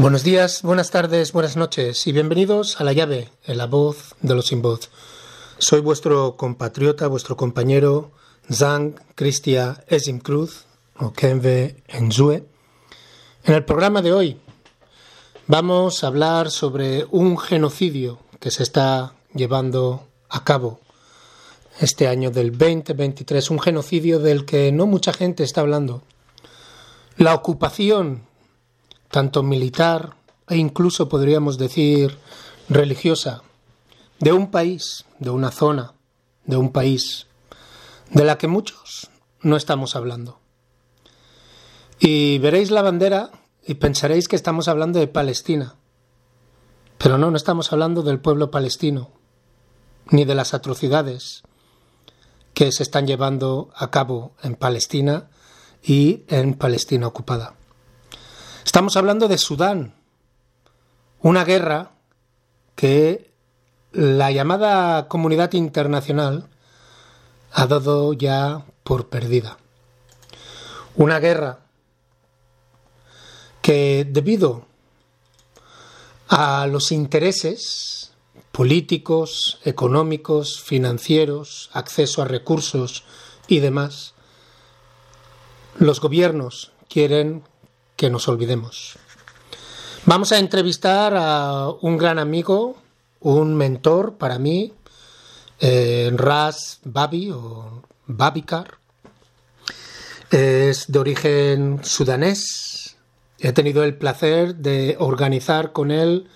Buenos días, buenas tardes, buenas noches y bienvenidos a La Llave, en la voz de los sin voz. Soy vuestro compatriota, vuestro compañero Zhang Cristia Cruz o Kenve Enzue. En el programa de hoy vamos a hablar sobre un genocidio que se está llevando a cabo este año del 2023, un genocidio del que no mucha gente está hablando. La ocupación tanto militar e incluso podríamos decir religiosa, de un país, de una zona, de un país, de la que muchos no estamos hablando. Y veréis la bandera y pensaréis que estamos hablando de Palestina. Pero no, no estamos hablando del pueblo palestino, ni de las atrocidades que se están llevando a cabo en Palestina y en Palestina ocupada. Estamos hablando de Sudán, una guerra que la llamada comunidad internacional ha dado ya por perdida. Una guerra que debido a los intereses políticos, económicos, financieros, acceso a recursos y demás, los gobiernos quieren que nos olvidemos. Vamos a entrevistar a un gran amigo, un mentor para mí, eh, Ras Babi o Babikar. Es de origen sudanés. He tenido el placer de organizar con él,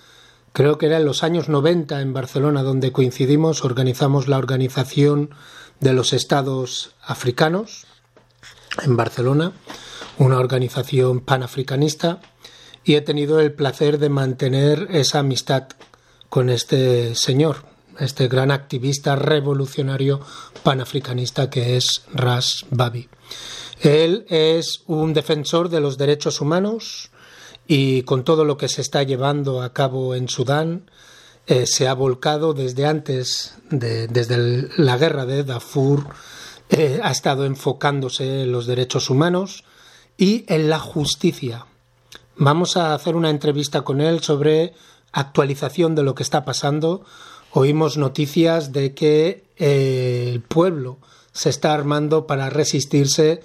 creo que era en los años 90 en Barcelona, donde coincidimos, organizamos la organización de los estados africanos en Barcelona una organización panafricanista y he tenido el placer de mantener esa amistad con este señor, este gran activista revolucionario panafricanista que es Ras Babi. Él es un defensor de los derechos humanos y con todo lo que se está llevando a cabo en Sudán, eh, se ha volcado desde antes, de, desde la guerra de Darfur, eh, ha estado enfocándose en los derechos humanos, y en la justicia. Vamos a hacer una entrevista con él sobre actualización de lo que está pasando. Oímos noticias de que eh, el pueblo se está armando para resistirse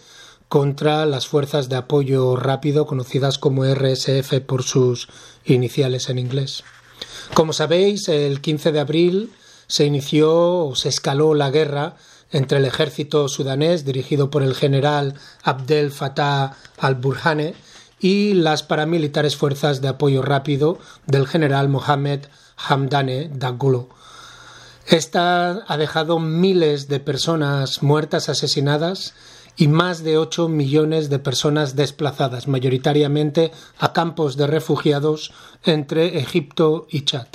contra las fuerzas de apoyo rápido conocidas como RSF por sus iniciales en inglés. Como sabéis, el 15 de abril se inició o se escaló la guerra entre el ejército sudanés dirigido por el general Abdel Fattah al-Burhane y las paramilitares fuerzas de apoyo rápido del general Mohamed Hamdane Daglo. Esta ha dejado miles de personas muertas, asesinadas y más de 8 millones de personas desplazadas, mayoritariamente a campos de refugiados entre Egipto y Chad.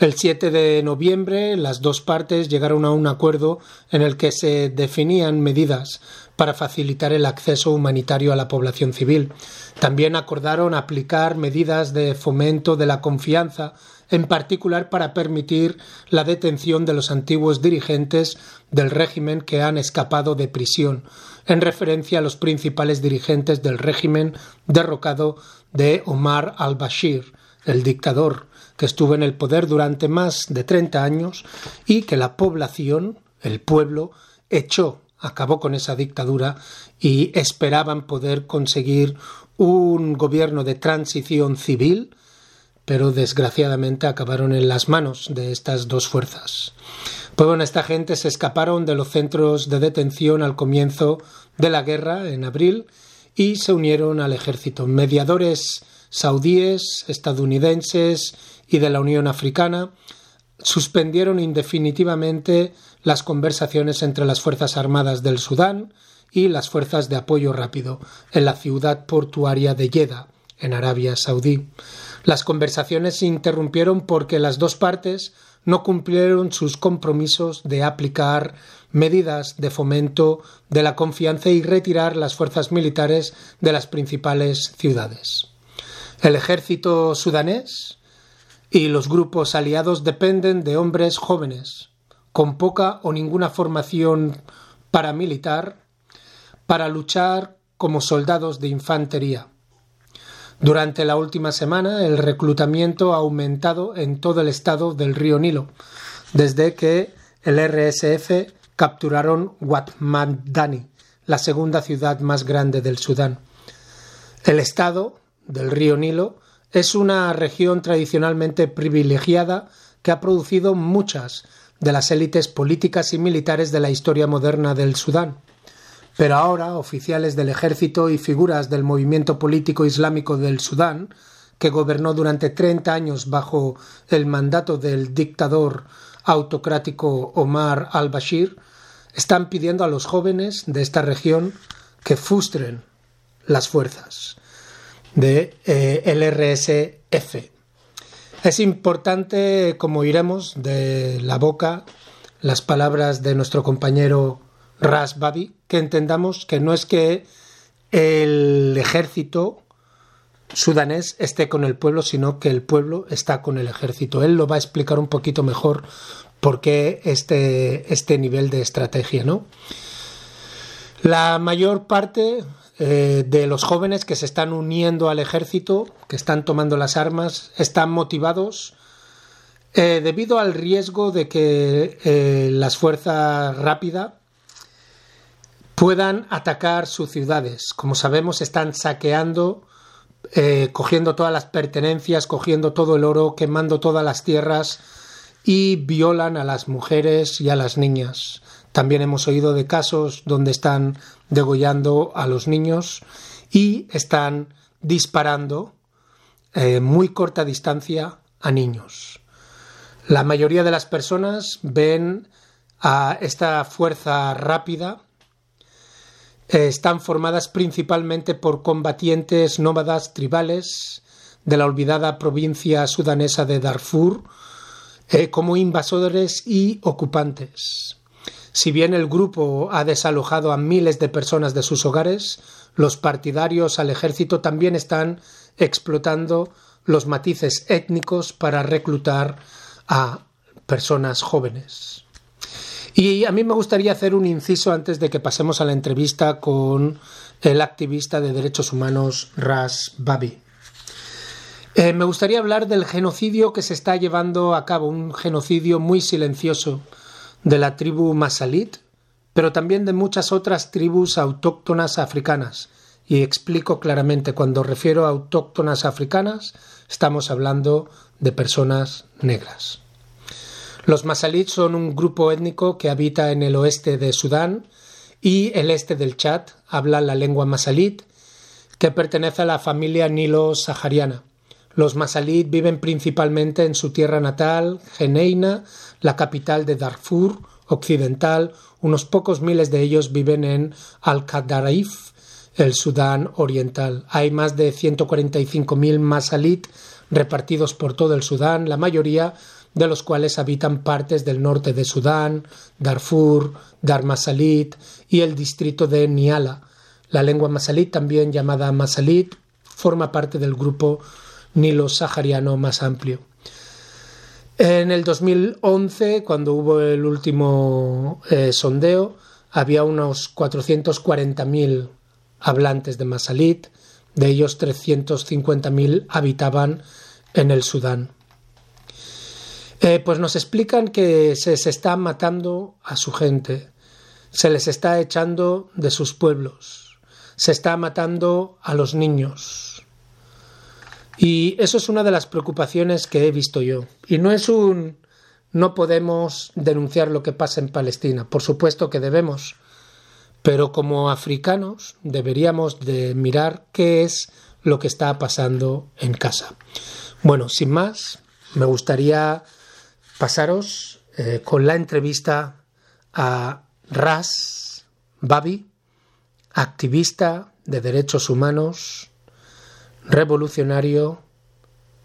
El 7 de noviembre las dos partes llegaron a un acuerdo en el que se definían medidas para facilitar el acceso humanitario a la población civil. También acordaron aplicar medidas de fomento de la confianza, en particular para permitir la detención de los antiguos dirigentes del régimen que han escapado de prisión, en referencia a los principales dirigentes del régimen derrocado de Omar al-Bashir, el dictador, que estuvo en el poder durante más de 30 años y que la población, el pueblo, echó, acabó con esa dictadura y esperaban poder conseguir un gobierno de transición civil, pero desgraciadamente acabaron en las manos de estas dos fuerzas. Pues bueno, esta gente se escaparon de los centros de detención al comienzo de la guerra, en abril, y se unieron al ejército. Mediadores saudíes, estadounidenses y de la Unión Africana suspendieron indefinitivamente las conversaciones entre las Fuerzas Armadas del Sudán y las Fuerzas de Apoyo Rápido en la ciudad portuaria de Jeddah, en Arabia Saudí. Las conversaciones se interrumpieron porque las dos partes no cumplieron sus compromisos de aplicar medidas de fomento de la confianza y retirar las fuerzas militares de las principales ciudades. El ejército sudanés y los grupos aliados dependen de hombres jóvenes, con poca o ninguna formación paramilitar, para luchar como soldados de infantería. Durante la última semana, el reclutamiento ha aumentado en todo el estado del río Nilo, desde que el RSF capturaron Watmadani, la segunda ciudad más grande del Sudán. El estado del río Nilo es una región tradicionalmente privilegiada que ha producido muchas de las élites políticas y militares de la historia moderna del Sudán. Pero ahora oficiales del ejército y figuras del movimiento político islámico del Sudán, que gobernó durante 30 años bajo el mandato del dictador autocrático Omar al-Bashir, están pidiendo a los jóvenes de esta región que frustren las fuerzas de eh, RSF. Es importante, como iremos de la boca, las palabras de nuestro compañero Ras Babi, que entendamos que no es que el ejército sudanés esté con el pueblo, sino que el pueblo está con el ejército. Él lo va a explicar un poquito mejor por qué este, este nivel de estrategia, ¿no? La mayor parte eh, de los jóvenes que se están uniendo al ejército, que están tomando las armas, están motivados eh, debido al riesgo de que eh, las fuerzas rápidas puedan atacar sus ciudades. Como sabemos, están saqueando, cogiendo todas las pertenencias, cogiendo todo el oro, quemando todas las tierras y violan a las mujeres y a las niñas. También hemos oído de casos donde están degollando a los niños y están disparando eh, muy corta distancia a niños. La mayoría de las personas ven a esta fuerza rápida. Eh, están formadas principalmente por combatientes nómadas tribales de la olvidada provincia sudanesa de Darfur, eh, como invasores y ocupantes. Si bien el grupo ha desalojado a miles de personas de sus hogares, los partidarios al ejército también están explotando los matices étnicos para reclutar a personas jóvenes. Y a mí me gustaría hacer un inciso antes de que pasemos a la entrevista con el activista de derechos humanos Ras Babi. Eh, me gustaría hablar del genocidio que se está llevando a cabo, un genocidio muy silencioso de la tribu Masalit, pero también de muchas otras tribus autóctonas africanas. Y explico claramente, cuando refiero a autóctonas africanas, estamos hablando de personas negras. Los Masalit son un grupo étnico que habita en el oeste de Sudán y el este del Chad, habla la lengua Masalit, que pertenece a la familia nilo-sahariana. Los Masalit viven principalmente en su tierra natal, Geneina, la capital de Darfur occidental. Unos pocos miles de ellos viven en Al-Qadaraif, el Sudán oriental. Hay más de 145.000 Masalit repartidos por todo el Sudán, la mayoría de los cuales habitan partes del norte de Sudán, Darfur, Darmasalit y el distrito de Niala. La lengua masalit, también llamada masalit, forma parte del grupo nilo-sahariano más amplio. En el 2011, cuando hubo el último eh, sondeo, había unos 440.000 hablantes de masalit, de ellos 350.000 habitaban en el Sudán. Eh, pues nos explican que se, se está matando a su gente, se les está echando de sus pueblos, se está matando a los niños, y eso es una de las preocupaciones que he visto yo. Y no es un no podemos denunciar lo que pasa en Palestina. Por supuesto que debemos. Pero como africanos deberíamos de mirar qué es lo que está pasando en casa. Bueno, sin más, me gustaría pasaros eh, con la entrevista a Ras Babi, activista de derechos humanos, revolucionario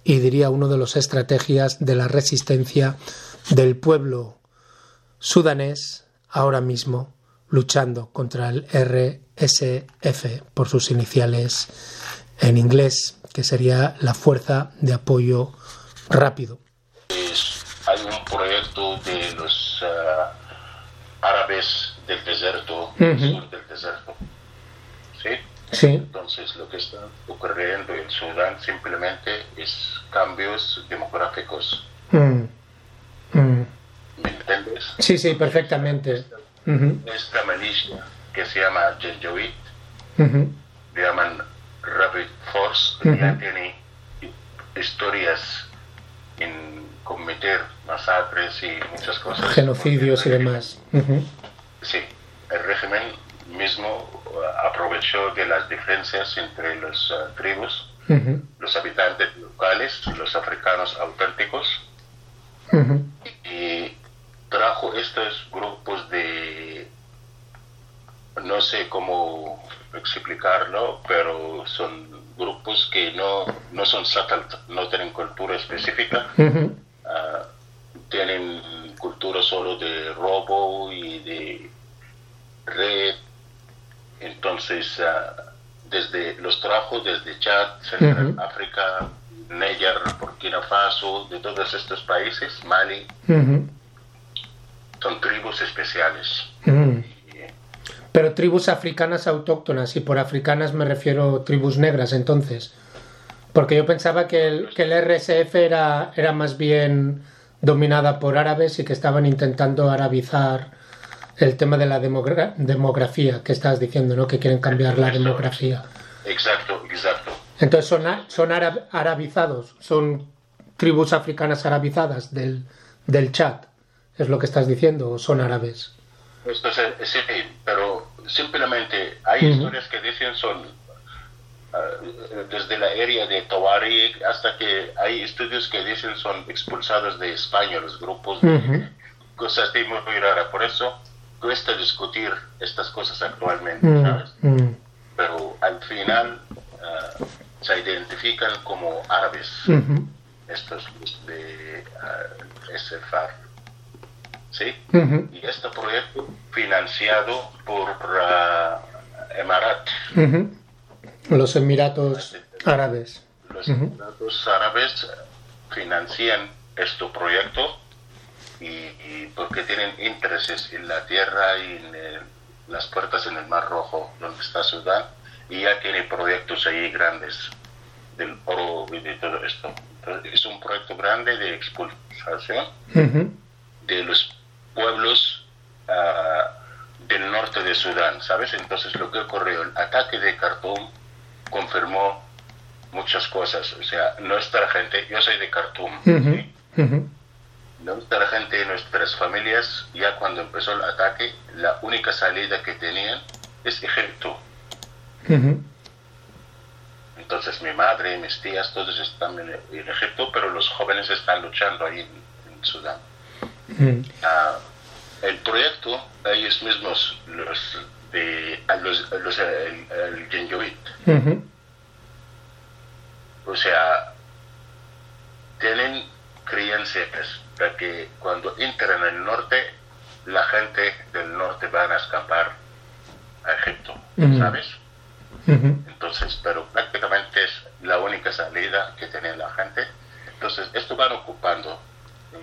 y diría uno de los estrategias de la resistencia del pueblo sudanés ahora mismo luchando contra el RSF por sus iniciales en inglés, que sería la Fuerza de Apoyo Rápido. hay un proyecto de los uh, árabes del desierto, del sur del desierto, ¿sí? Sí. Entonces, lo que está ocurriendo en Sudán simplemente es cambios demográficos. Mm. Mm. ¿Me entiendes? Sí, sí, perfectamente. Ujú, Esta milicia que se llama Janjaweed, ujú, le llaman Rapid Force, Ujú. ya tiene historias en cometer masacres y muchas cosas. Genocidios y demás. Sí, el régimen mismo uh, aprovechó de las diferencias entre las uh, tribus, los habitantes locales, los africanos auténticos, y trajo estos grupos de, no sé cómo explicarlo, pero son grupos que no, no son settled, no tienen cultura específica, ah, tienen cultura solo de robo y de red. Entonces, ah, desde los trajo desde Chad, Central Ujú. África, Níger, Burkina Faso, de todos estos países, Mali, son tribus especiales. Y, Pero tribus africanas autóctonas, y por africanas me refiero tribus negras entonces. Porque yo pensaba que el, que el RSF era, era más bien dominada por árabes y que estaban intentando arabizar el tema de la demogra- demografía que estás diciendo, ¿no? Que quieren cambiar la demografía. Exacto, exacto. Entonces son, son ara- arabizados, son tribus africanas arabizadas del, del Chad, es lo que estás diciendo, o son árabes. Entonces, sí, pero simplemente hay Ujú. historias que dicen son ah, desde la área de Tawari hasta que hay estudios que dicen son expulsados de España los grupos de cosas muy, muy raras. Por eso cuesta discutir estas cosas actualmente, Mm, ¿sabes? mm, Pero al final ah, se identifican como árabes estos de uh, SFAR. ¿Sí? Y este proyecto financiado por ah, Emarat, ujú. Los Emiratos Árabes. los. Emiratos Árabes financian este proyecto y, y porque tienen intereses en la tierra y en el- las puertas en el Mar Rojo, donde está Sudán, y ya tiene proyectos ahí grandes del oro y de todo esto. Entonces, es un proyecto grande de expulsación de los pueblos ah, del norte de Sudán, ¿sabes? Entonces lo que ocurrió, el ataque de Khartoum confirmó muchas cosas. O sea, nuestra gente, yo soy de Khartoum. Nuestra gente, nuestras familias, ya cuando empezó el ataque, la única salida que tenían es Egipto. Entonces mi madre, mis tías, todos están en, en Egipto, pero los jóvenes están luchando ahí en, en Sudán. Ah, el proyecto, ellos mismos, los de los, los el, el Ujú, o sea, tienen creencias de que cuando entran en el norte, la gente del norte van a escapar a Egipto. ¿sabes? Entonces, pero prácticamente es la única salida que tiene la gente. Entonces, esto van ocupando,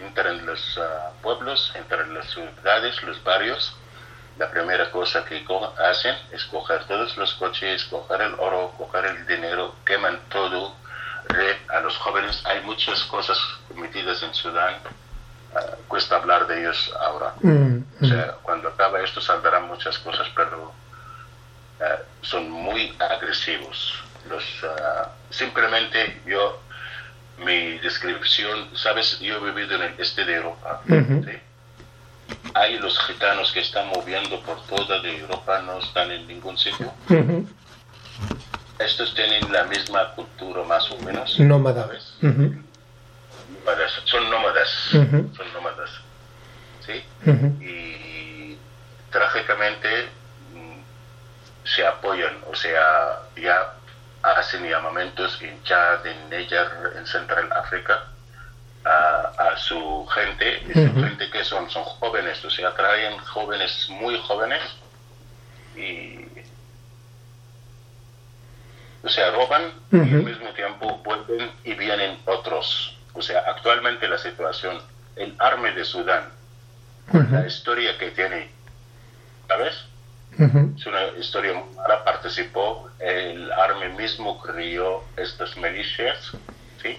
entran los ah, pueblos, entran las ciudades, los barrios. La primera cosa que hacen es coger todos los coches, coger el oro, coger el dinero, queman todo, red a los jóvenes. Hay muchas cosas metidas en Sudán. Ah, cuesta hablar de ellos ahora. O sea, cuando acaba esto saldrán muchas cosas, pero eh, son muy agresivos. Los, ah, simplemente yo, mi descripción, sabes, yo he vivido en el este de Europa. ¿sí? Hay los gitanos que están moviendo por toda de Europa, no están en ningún sitio. Estos tienen la misma cultura más o menos. Nómada. Ujú, Nómadas, son nómadas. Son nómadas. ¿sí? y trágicamente mm, se apoyan, o sea, ya hacen llamamientos en Chad, en Níger, en Central África a, a su gente, y su gente que son, son jóvenes, o sea, traen jóvenes muy jóvenes y o sea, roban y al mismo tiempo vuelven y vienen otros. O sea, actualmente la situación, el arma de Sudán, la historia que tiene, ¿sabes? Es una historia mala, participó, el Army mismo creó estas milicias, ¿sí?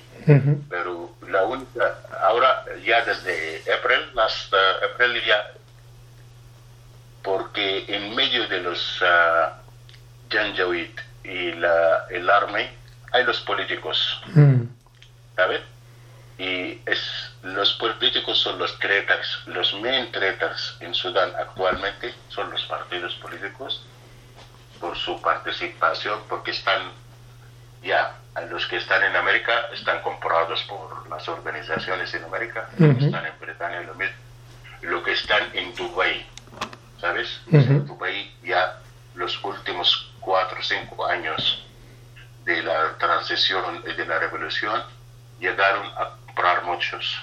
Pero la única, ahora ya desde abril, hasta abril ya, porque en medio de los uh, Janjaweed y la, el Army hay los políticos, ¿sabes? Y es, los políticos son los traitors, los main traitors en Sudán actualmente son los partidos políticos por su participación, porque están ya, los que están en América están comprados por las organizaciones en América, los que están en Bretaña lo mismo, lo que están en Dubái, ¿sabes? En Dubái ya los últimos cuatro o cinco años de la transición y de la revolución llegaron a comprar muchos,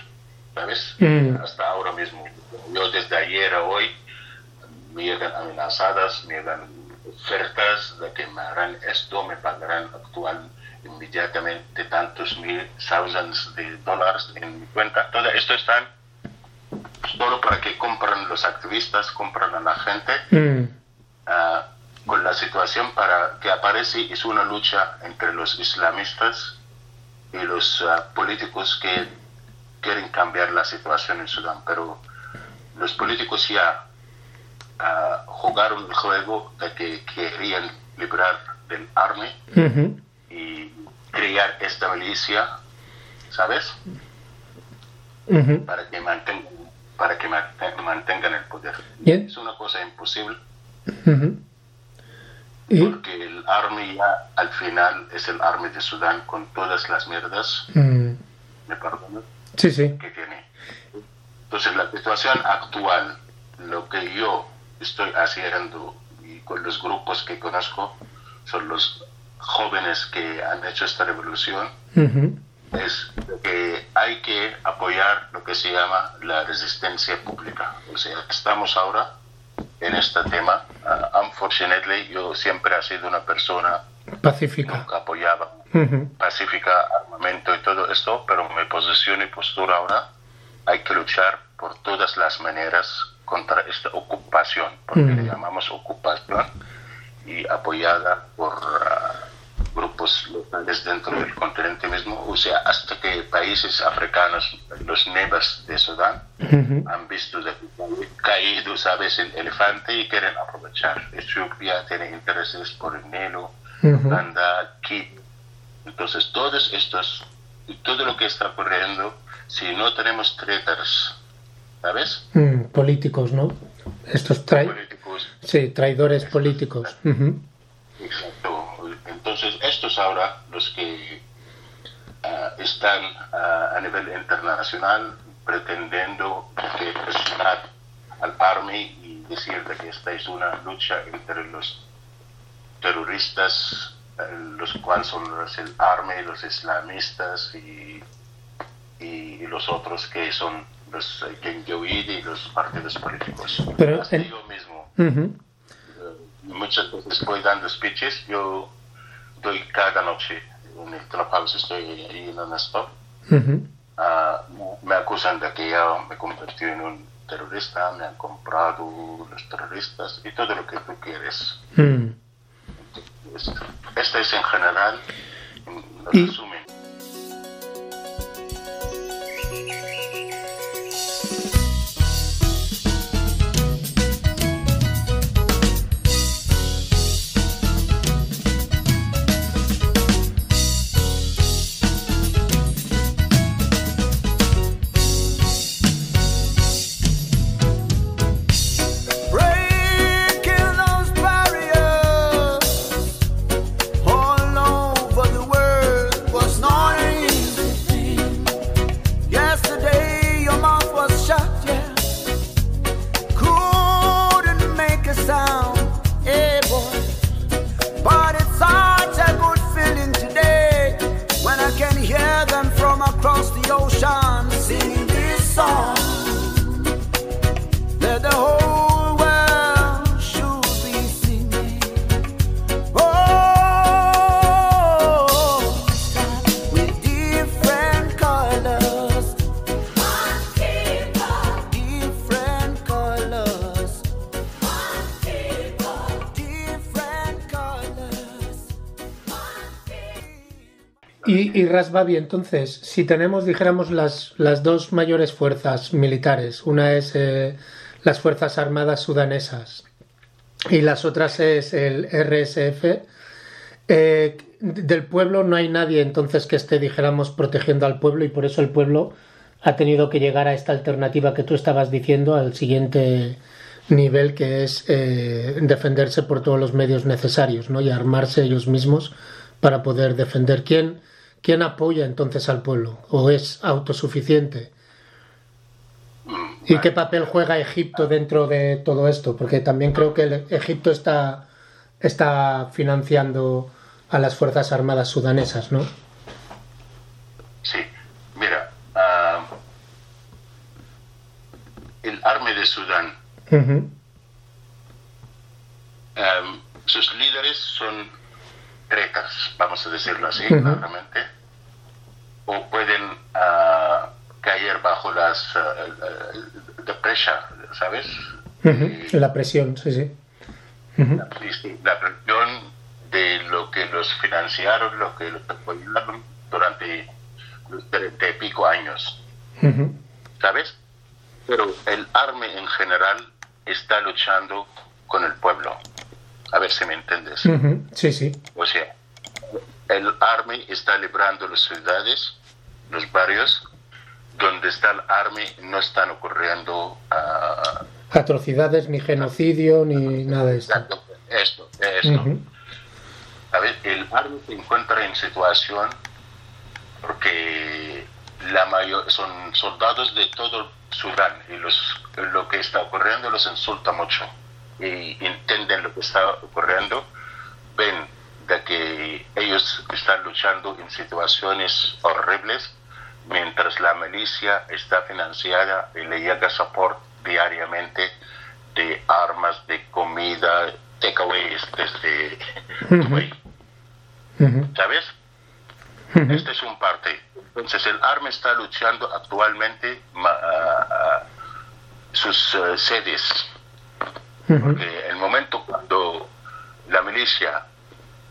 ¿sabes? Mm. Hasta ahora mismo. Yo desde ayer a hoy me llegan amenazadas, me llegan ofertas de que me harán esto, me pagarán actual inmediatamente tantos mil, thousands de dólares en mi cuenta. Todo esto están solo para que compren los activistas, compran a la gente. Mm. Ah, con la situación para que aparece es una lucha entre los islamistas y los ah, políticos que quieren cambiar la situación en Sudán, pero los políticos ya uh, jugaron el juego de que querían librar del army y crear esta milicia, ¿sabes? Para que mantengan para que mantengan el poder. Es una cosa imposible. Porque el Army ya al final es el Army de Sudán con todas las mierdas, mm. ¿me perdono? Sí, sí. Que tiene. Entonces la situación actual, lo que yo estoy haciendo y con los grupos que conozco, son los jóvenes que han hecho esta revolución, es que hay que apoyar lo que se llama la resistencia pública. O sea, estamos ahora en este tema. Uh, unfortunately, yo siempre he sido una persona pacífica. Nunca apoyaba pacífica, armamento y todo esto, pero mi posición y postura ahora hay que luchar por todas las maneras contra esta ocupación, porque le llamamos ocupación, y apoyada por uh, grupos locales dentro del continente mismo, o sea, hasta que países africanos, los nebas de Sudán, han visto de caído, sabes, el elefante y quieren aprovechar. Etiopía tiene intereses por el Nilo, Uganda, Kip. Entonces, todos estos, todo lo que está ocurriendo, si no tenemos traitors, ¿sabes? Mm, políticos, ¿no? Estos políticos. Sí, traidores políticos. Exacto estos ahora, los que ah, están ah, a nivel internacional pretendiendo presionar al Army y decir que esta es una lucha entre los terroristas, eh, los cuales son los, el Army, los islamistas y, y, los otros que son los Genjoid y los partidos políticos. Pero yo mismo, eh, muchas veces voy dando speeches, yo doy cada noche en el Clubhouse, estoy ahí en un stop. Ah, me acusan de que ya me convertí en un terrorista, me han comprado los terroristas y todo lo que tú quieres. Esto es en general, en resumen. Rasbabi, entonces, si tenemos, dijéramos, las, las dos mayores fuerzas militares, una es eh, las Fuerzas Armadas Sudanesas y las otras es el RSF, eh, del pueblo no hay nadie entonces que esté, dijéramos, protegiendo al pueblo y por eso el pueblo ha tenido que llegar a esta alternativa que tú estabas diciendo, al siguiente nivel que es eh, defenderse por todos los medios necesarios ¿no? y armarse ellos mismos para poder defender. ¿Quién, ¿Quién apoya entonces al pueblo? ¿O es autosuficiente? ¿Y qué papel juega Egipto dentro de todo esto? Porque también creo que Egipto está, está financiando a las Fuerzas Armadas sudanesas, ¿no? Sí, mira, uh, el arme de Sudán, um, sus líderes son tretas, vamos a decirlo así, claramente, o pueden uh, caer bajo las uh, the pressure, ¿sabes? La presión, sí, sí. La, la presión de lo que los financiaron, lo que los apoyaron durante los treinta y pico años. ¿Sabes? Pero el ARME en general está luchando con el pueblo. A ver si me entiendes. Sí, sí. O sea, el ARME está librando las ciudades, los barrios, donde está el ARME no están ocurriendo uh, atrocidades, ni genocidio, ni nada de esto. Esto, esto. El ARME se encuentra en situación porque la mayor, son soldados de todo Sudán y los, lo que está ocurriendo los insulta mucho y entienden lo que está ocurriendo, ven de que ellos están luchando en situaciones horribles mientras la milicia está financiada y le llega soporte diariamente de armas, de comida, takeaways desde ¿Sabes? Este es un parte. Entonces el ARME está luchando actualmente sus eh, sedes. Porque el momento cuando la milicia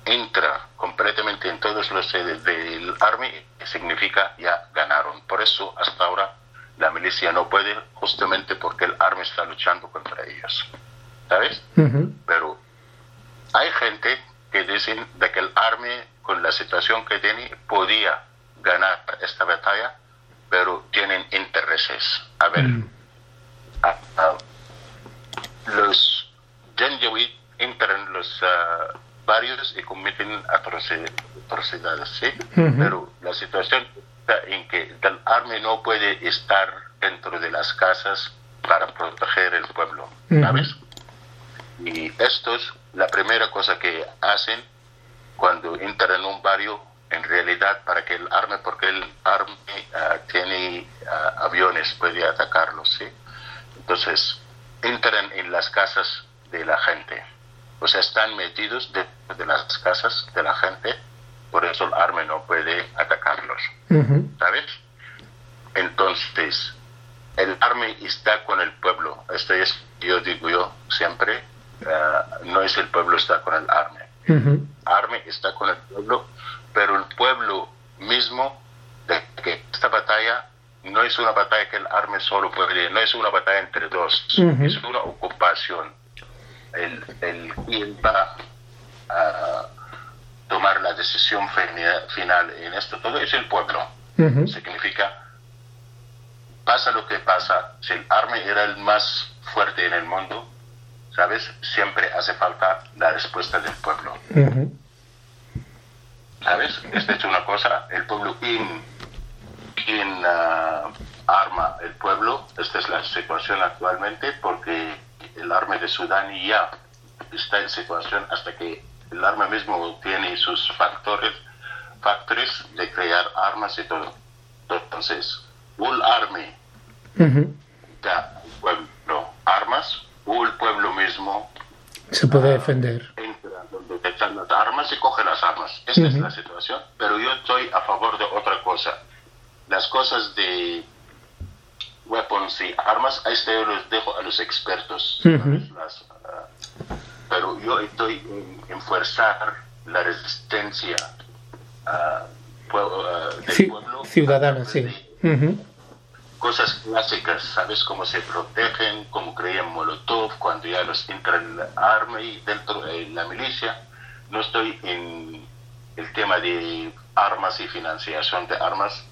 entra completamente en todas las sedes del ARME, significa ya ganaron. Por eso hasta ahora la milicia no puede, justamente porque el ARME está luchando contra ellos. ¿Sabes? Pero hay gente que dicen de que el ARME, con la situación que tiene, podía ganar esta batalla, pero tienen intereses. A ver, mm. Los Janjaweed entran los uh, barrios y cometen atrocidades, ¿sí? Pero la situación está en que el ARME no puede estar dentro de las casas para proteger el pueblo, ¿sabes? Y estos la primera cosa que hacen cuando entran en un barrio, en realidad para que el arme, porque el arme ah, tiene ah, aviones, puede atacarlos, ¿sí? Entonces, entran en las casas de la gente. O sea, están metidos dentro de las casas de la gente, por eso el arme no puede atacarlos. ¿Sabes? Entonces, el arme está con el pueblo. Esto es, yo digo yo siempre, eh, no es el pueblo está con el arme. Arme está con el pueblo, pero el pueblo mismo, de que esta batalla no es una batalla que el arme solo puede, no es una batalla entre dos, es una ocupación. El, el quien va a tomar la decisión final en esto todo es el pueblo. Significa, pasa lo que pasa, si el arme era el más fuerte en el mundo, ¿sabes? Siempre hace falta la respuesta del pueblo. ¿Sabes? Esta es una cosa, el pueblo, ¿quién, ah, arma el pueblo? Esta es la situación actualmente porque el arma de Sudán ya está en situación hasta que el arma mismo tiene sus factores, factores de crear armas y todo. Entonces, un arme da al pueblo armas o el pueblo mismo se puede ah, defender. Entra donde están las armas y coge las armas. Esta es la situación. Pero yo estoy a favor de otra cosa. Las cosas de weapons y armas, ahí yo los dejo a los expertos. Ah, pero yo estoy en, forzar la resistencia ah, pueblo. Ciudadana, sí. Cosas clásicas, ¿sabes? Cómo se protegen, cómo creían Molotov cuando ya los entra el army dentro de la milicia. No estoy en el tema de armas y financiación de armas,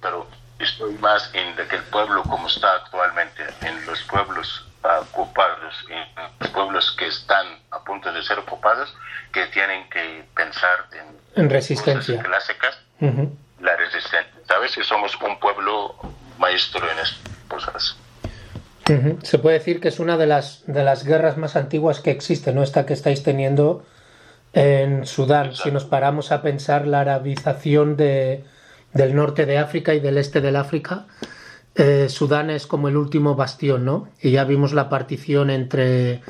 pero estoy más en que el pueblo como está actualmente, en los pueblos ocupados, en los pueblos que están a punto de ser ocupados, que tienen que pensar en, resistencia clásicas, la resistencia. ¿Sabes? Si somos un pueblo maestro en estas cosas. Se puede decir que es una de las, de las guerras más antiguas que existe, ¿no? Esta que estáis teniendo en Sudán. Si nos paramos a pensar la arabización de, del norte de África y del este del África, eh, Sudán es como el último bastión, ¿no? Y ya vimos la partición entre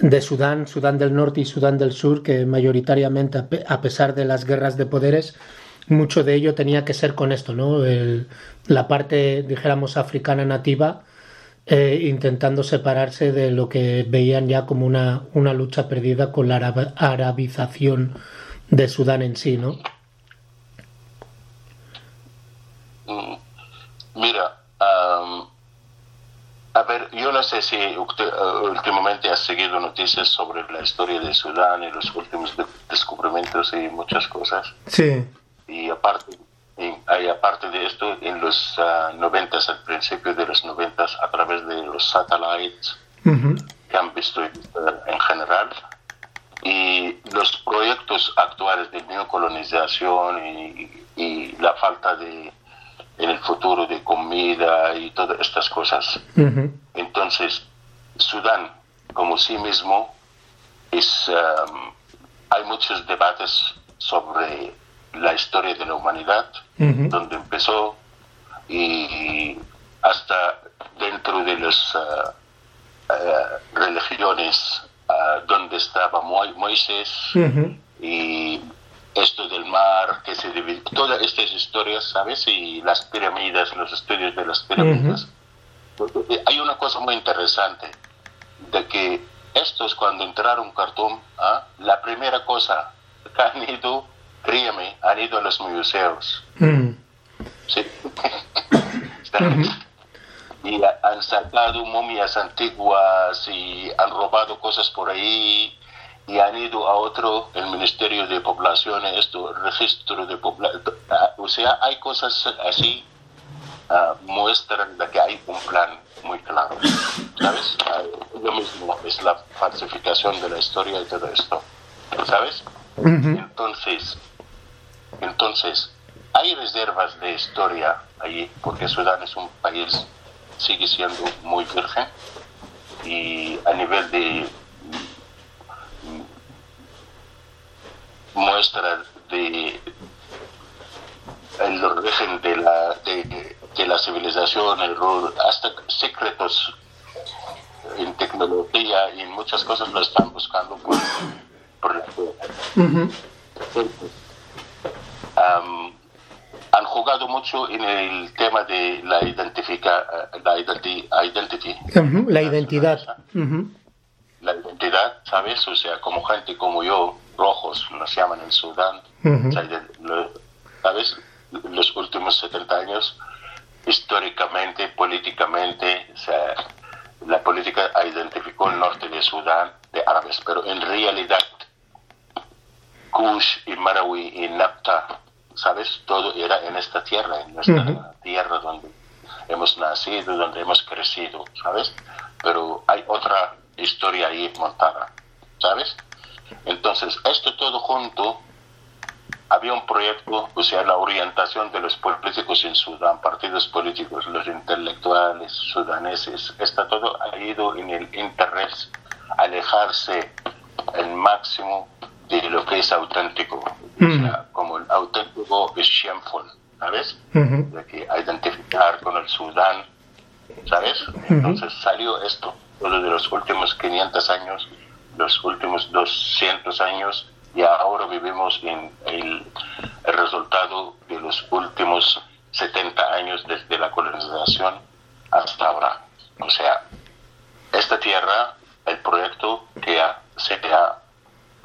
de Sudán, Sudán del Norte y Sudán del Sur, que mayoritariamente, a pesar de las guerras de poderes, mucho de ello tenía que ser con esto, ¿no? la parte, dijéramos, africana nativa eh, intentando separarse de lo que veían ya como una, una lucha perdida con la arabización de Sudán en sí, ¿no? Mm, mira, a ver, yo no sé si usted, uh, últimamente ha seguido noticias sobre la historia de Sudán y los últimos descubrimientos y muchas cosas. Sí. Y aparte, y, aparte de esto, en los ah, noventas, al principio de los noventas, a través de los satellites que han visto en general, y los proyectos actuales de neocolonización y, y la falta de en el futuro de comida y todas estas cosas. Entonces, Sudán como sí mismo es um, hay muchos debates sobre la historia de la humanidad, donde empezó y hasta dentro de las uh, uh, religiones uh, donde estaba Moisés y esto del mar, que se divide, todas estas historias, ¿sabes? Y las pirámides, los estudios de las pirámides. Hay una cosa muy interesante, de que estos cuando entraron Khartoum, ¿ah? la primera cosa que han ido Créeme, han ido a los museos. Mm. Sí. Y han sacado momias antiguas y han robado cosas por ahí y han ido a otro, el Ministerio de Población, esto, registro de población. Ah, o sea, hay cosas así, uh, muestran que hay un plan muy claro. ¿Sabes? Ah, lo mismo es la falsificación de la historia y todo esto. ¿Sabes? Entonces, entonces, hay reservas de historia allí, porque Sudán es un país, sigue siendo muy virgen, y a nivel de muestra de el origen de la, de, la civilización, el rol, hasta secretos en tecnología y en muchas cosas lo están buscando por, por la han jugado mucho en el tema de la identifica, la, identity, la identidad. La identidad, ¿sabes? O sea, como gente como yo, rojos, nos llaman en Sudán, ¿sabes? Los últimos 70 años, históricamente, políticamente, o sea, la política identificó el norte de Sudán de árabes, pero en realidad Kush y Marawi y Napta ¿sabes? Todo era en esta tierra, en nuestra tierra donde hemos nacido, donde hemos crecido, ¿sabes? Pero hay otra historia ahí montada, ¿sabes? Entonces, esto todo junto, había un proyecto, o sea, la orientación de los políticos en Sudán, partidos políticos, los intelectuales sudaneses, está todo ha ido en el interés alejarse el máximo de lo que es auténtico. como el auténtico es shameful, ¿sabes? De que identificar con el Sudán, ¿sabes? Entonces salió esto, todo de los últimos 500 años, los últimos 200 años, y ahora vivimos en el, el resultado de los últimos 70 años desde la colonización hasta ahora. O sea, esta tierra, el proyecto que se ha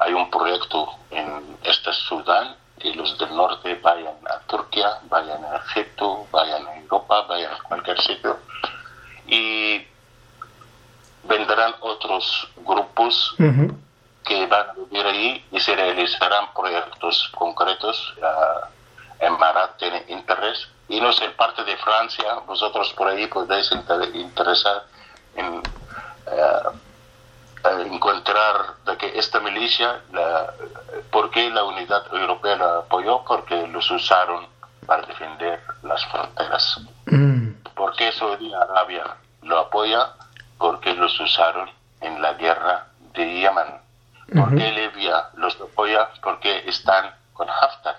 hay un proyecto en este Sudán que los del norte vayan a Turquía, vayan a Egipto, vayan a Europa, vayan a cualquier sitio. Y vendrán otros grupos que van a vivir ahí y se realizarán proyectos concretos. en Marat tiene interés. Y no sé, parte de Francia, vosotros por ahí podéis interesar en eh, encontrar de que esta milicia, la, ¿por qué la unidad europea la apoyó? Porque los usaron para defender las fronteras. Mm. ¿Por qué Saudi Arabia lo apoya? Porque los usaron en la guerra de Yemen. ¿Por qué Libia los apoya? Porque están con Haftar.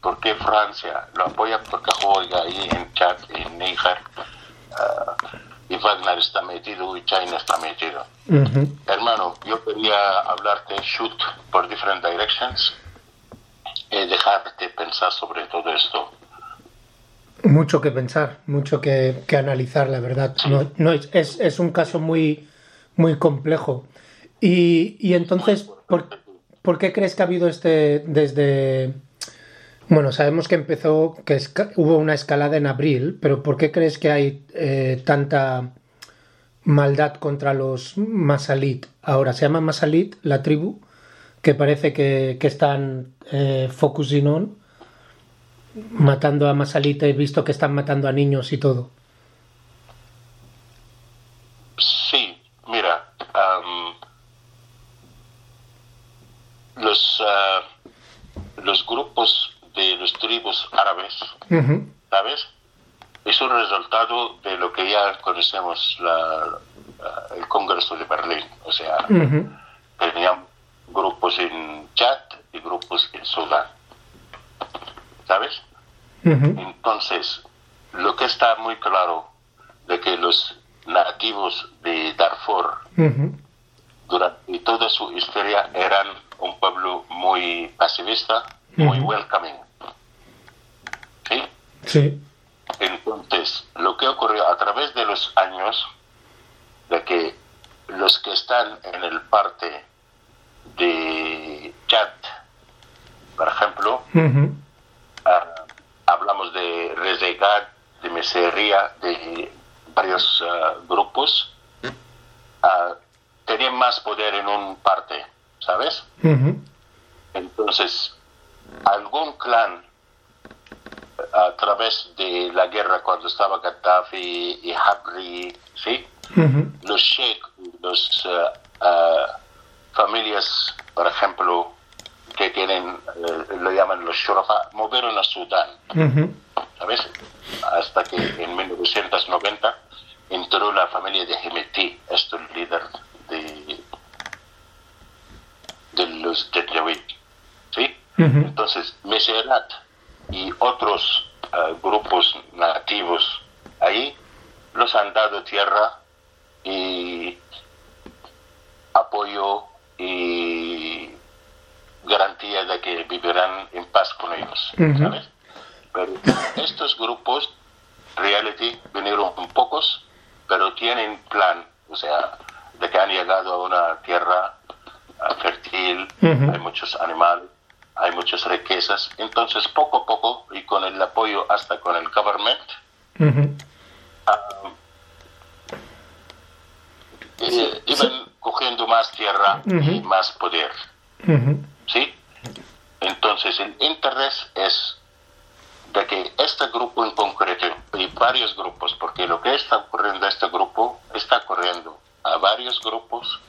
¿Por qué Francia lo apoya? Porque juega ahí en Chad, en Níger. Ah, y Wagner está metido y China está metido. Hermano, yo quería hablarte shoot por different directions y dejarte pensar sobre todo esto. Mucho que pensar, mucho que, analizar, la verdad. No, no es, es, un caso muy, muy complejo. Y, y entonces, ¿por, ¿por, qué crees que ha habido este desde... Bueno, sabemos que empezó, que hubo una escalada en abril, pero ¿por qué crees que hay eh, tanta maldad contra los Masalit? Ahora, se llama Masalit la tribu, que parece que, que están eh, focusing matando a Masalita, he visto que están matando a niños y todo. Sí, mira, los, ah, los grupos de los tribus árabes, ¿sabes? Es un resultado de lo que ya conocemos la, el Congreso de Berlín. O sea, tenían grupos en Chad y grupos en Sudán. ¿sabes? Entonces, lo que está muy claro de que los nativos de Darfur durante toda su historia eran un pueblo muy pacifista, muy welcoming. ¿Sí? Entonces, lo que ocurrió a través de los años, de que los que están en el parte de Chad, por ejemplo, Ah, hablamos de Rezegat, de Mesería, de varios ah, grupos, uh, tenían más poder en un parte, ¿sabes? Entonces, algún clan a través de la guerra cuando estaba Gaddafi y Habri, ¿sí? Los sheikh, los familias, por ejemplo, que tienen, eh, lo llaman los Shurafa, movieron a Sudán. ¿Sabes? Hasta que en 1990 entró la familia de Hemeti, esto el líder de, de los Janjaweed. ¿Sí? Entonces, Meserat y otros eh, grupos nativos ahí los han dado tierra y apoyo y garantía de que vivirán en paz con ellos, ¿sabes? Pero estos grupos, reality, vinieron pocos, pero tienen plan, o sea, de que han llegado a una tierra ah, fértil, hay muchos animales, hay muchas riquezas, entonces poco a poco y con el apoyo hasta con el government, eh, iban cogiendo más tierra y más poder. ¿Sí? Entonces, el interés es de que este grupo en concreto y varios grupos, porque lo que está ocurriendo a este grupo está ocurriendo a varios grupos,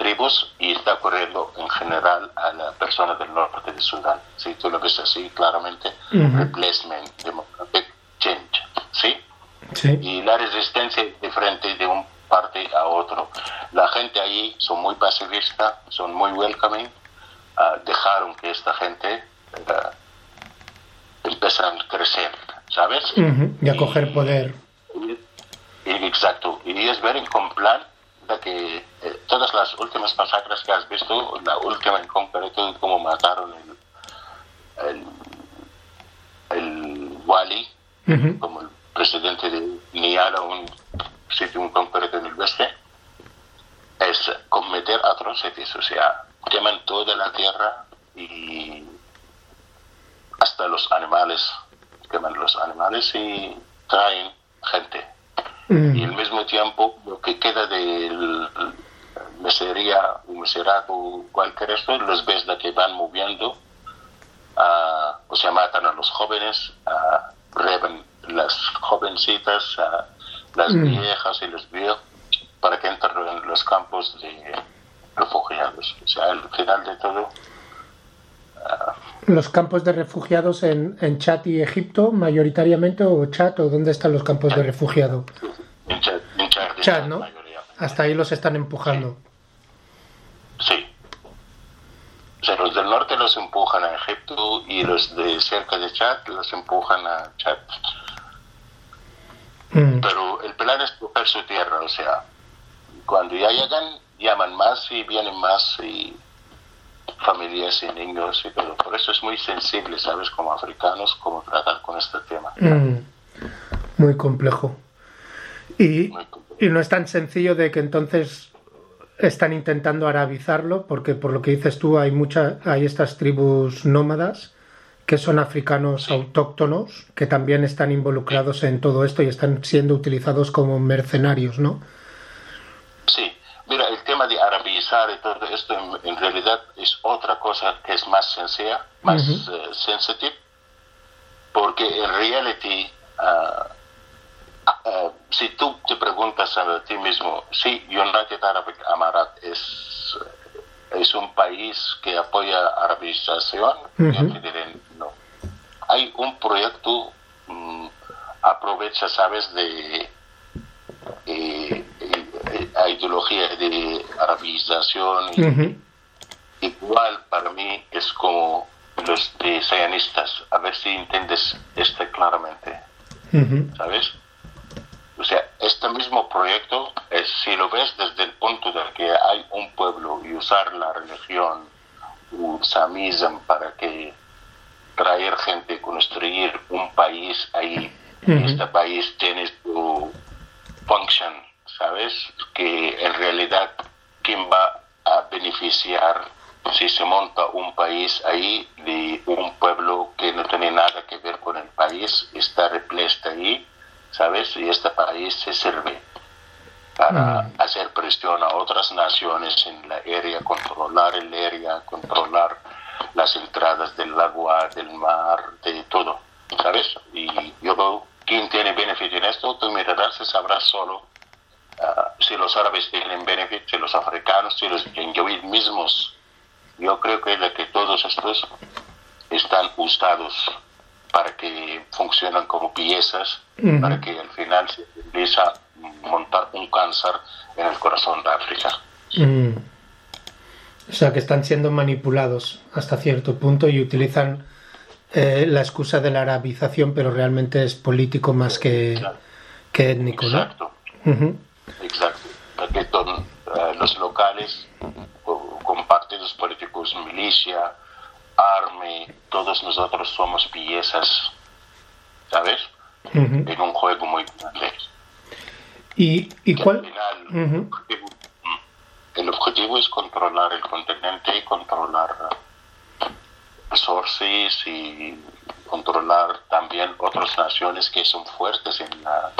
tribus y está ocurriendo en general a la persona del norte de Sudán. Si tú lo ves así claramente, replacement, democratic change, ¿sí? ¿sí? Y la resistencia es diferente de un parte a otro. La gente ahí son muy pacifistas, son muy welcoming, dejaron que esta gente uh, a crecer, ¿sabes? Y a coger poder. exacto. Y es ver en plan que eh, todas las últimas masacres que has visto, la última en concreto, cómo mataron el, el, Wali, como el presidente de Niala, un sitio en concreto en el oeste, es cometer atrocidades, o sea, queman toda la tierra y hasta los animales, queman los animales y traen gente. Mm. Y al mismo tiempo lo que queda del mesería, un meserato, cualquier esto, los ves de que van moviendo, o sea, matan a los jóvenes, uh, reben las jovencitas, ah, las Mm. viejas y los viejos, para que entren en los campos de refugiados. O sea, al final de todo, ¿Los campos de refugiados en, en Chad y Egipto mayoritariamente o Chad o dónde están los campos de refugiados? en Chad, en Chad, en Chad, la ¿no? mayoría. Hasta ahí los están empujando. Sí. O sea, los del norte los empujan a Egipto y los de cerca de Chad los empujan a Chad. Mm. Pero el plan es coger su tierra, o sea, cuando ya llegan, llaman más y vienen más y familias y niños y todo. Por eso es muy sensible, ¿sabes? Como africanos, cómo tratar con este tema. Mm. Muy complejo. Y, Muy complejo. y no es tan sencillo de que entonces están intentando arabizarlo, porque por lo que dices tú hay muchas, hay estas tribus nómadas que son africanos autóctonos que también están involucrados en todo esto y están siendo utilizados como mercenarios, ¿no? Sí, mira, el tema de arabizar y todo esto en, en realidad es otra cosa que es más sencilla, más eh, sensitive, porque en reality, ah, si tú te preguntas a ti mismo, si United Arab Emirates es, es un país que apoya arabización, yo Ujú. te diré no. Hay un proyecto, mm, aprovecha, sabes, de eh, ideología de arabización igual para mí es como los de sionistas a ver si entiendes esto claramente. ¿sabes? o sea este mismo proyecto es, si lo ves desde el punto de que hay un pueblo y usar la religión un samism para que traer gente construir un país ahí Ujú. este país tiene su function, ¿sabes? Que en realidad, ¿quién va a beneficiar si se monta un país ahí de un pueblo que no tiene nada que ver con el país, está replesto ahí, ¿sabes? Y este país se sirve para Mm. hacer presión a otras naciones en la área, controlar el área, controlar las entradas del agua, del mar, de todo, ¿sabes? Y yo veo quién tiene beneficio en esto, tú mirarás y sabrás solo ah, si los árabes tienen beneficio, si los africanos, si los yenguid mismos. Yo creo que, de que todos estos están usados para que funcionen como piezas, para que al final se empieza a montar un cáncer en el corazón de África. Mm. O sea, que están siendo manipulados hasta cierto punto y utilizan eh, la excusa de la arabización, pero realmente es político más que, que étnico, ¿no? Exacto. Ujú. Exacto, porque son eh, los locales con partidos políticos, milicia, army, todos nosotros somos piezas, ¿sabes? En un juego muy grande. ¿Y, y Que cuál? Al final, Ujú. el, objetivo, mm, el objetivo es controlar el continente y controlar resources y controlar también otras naciones que son fuertes en la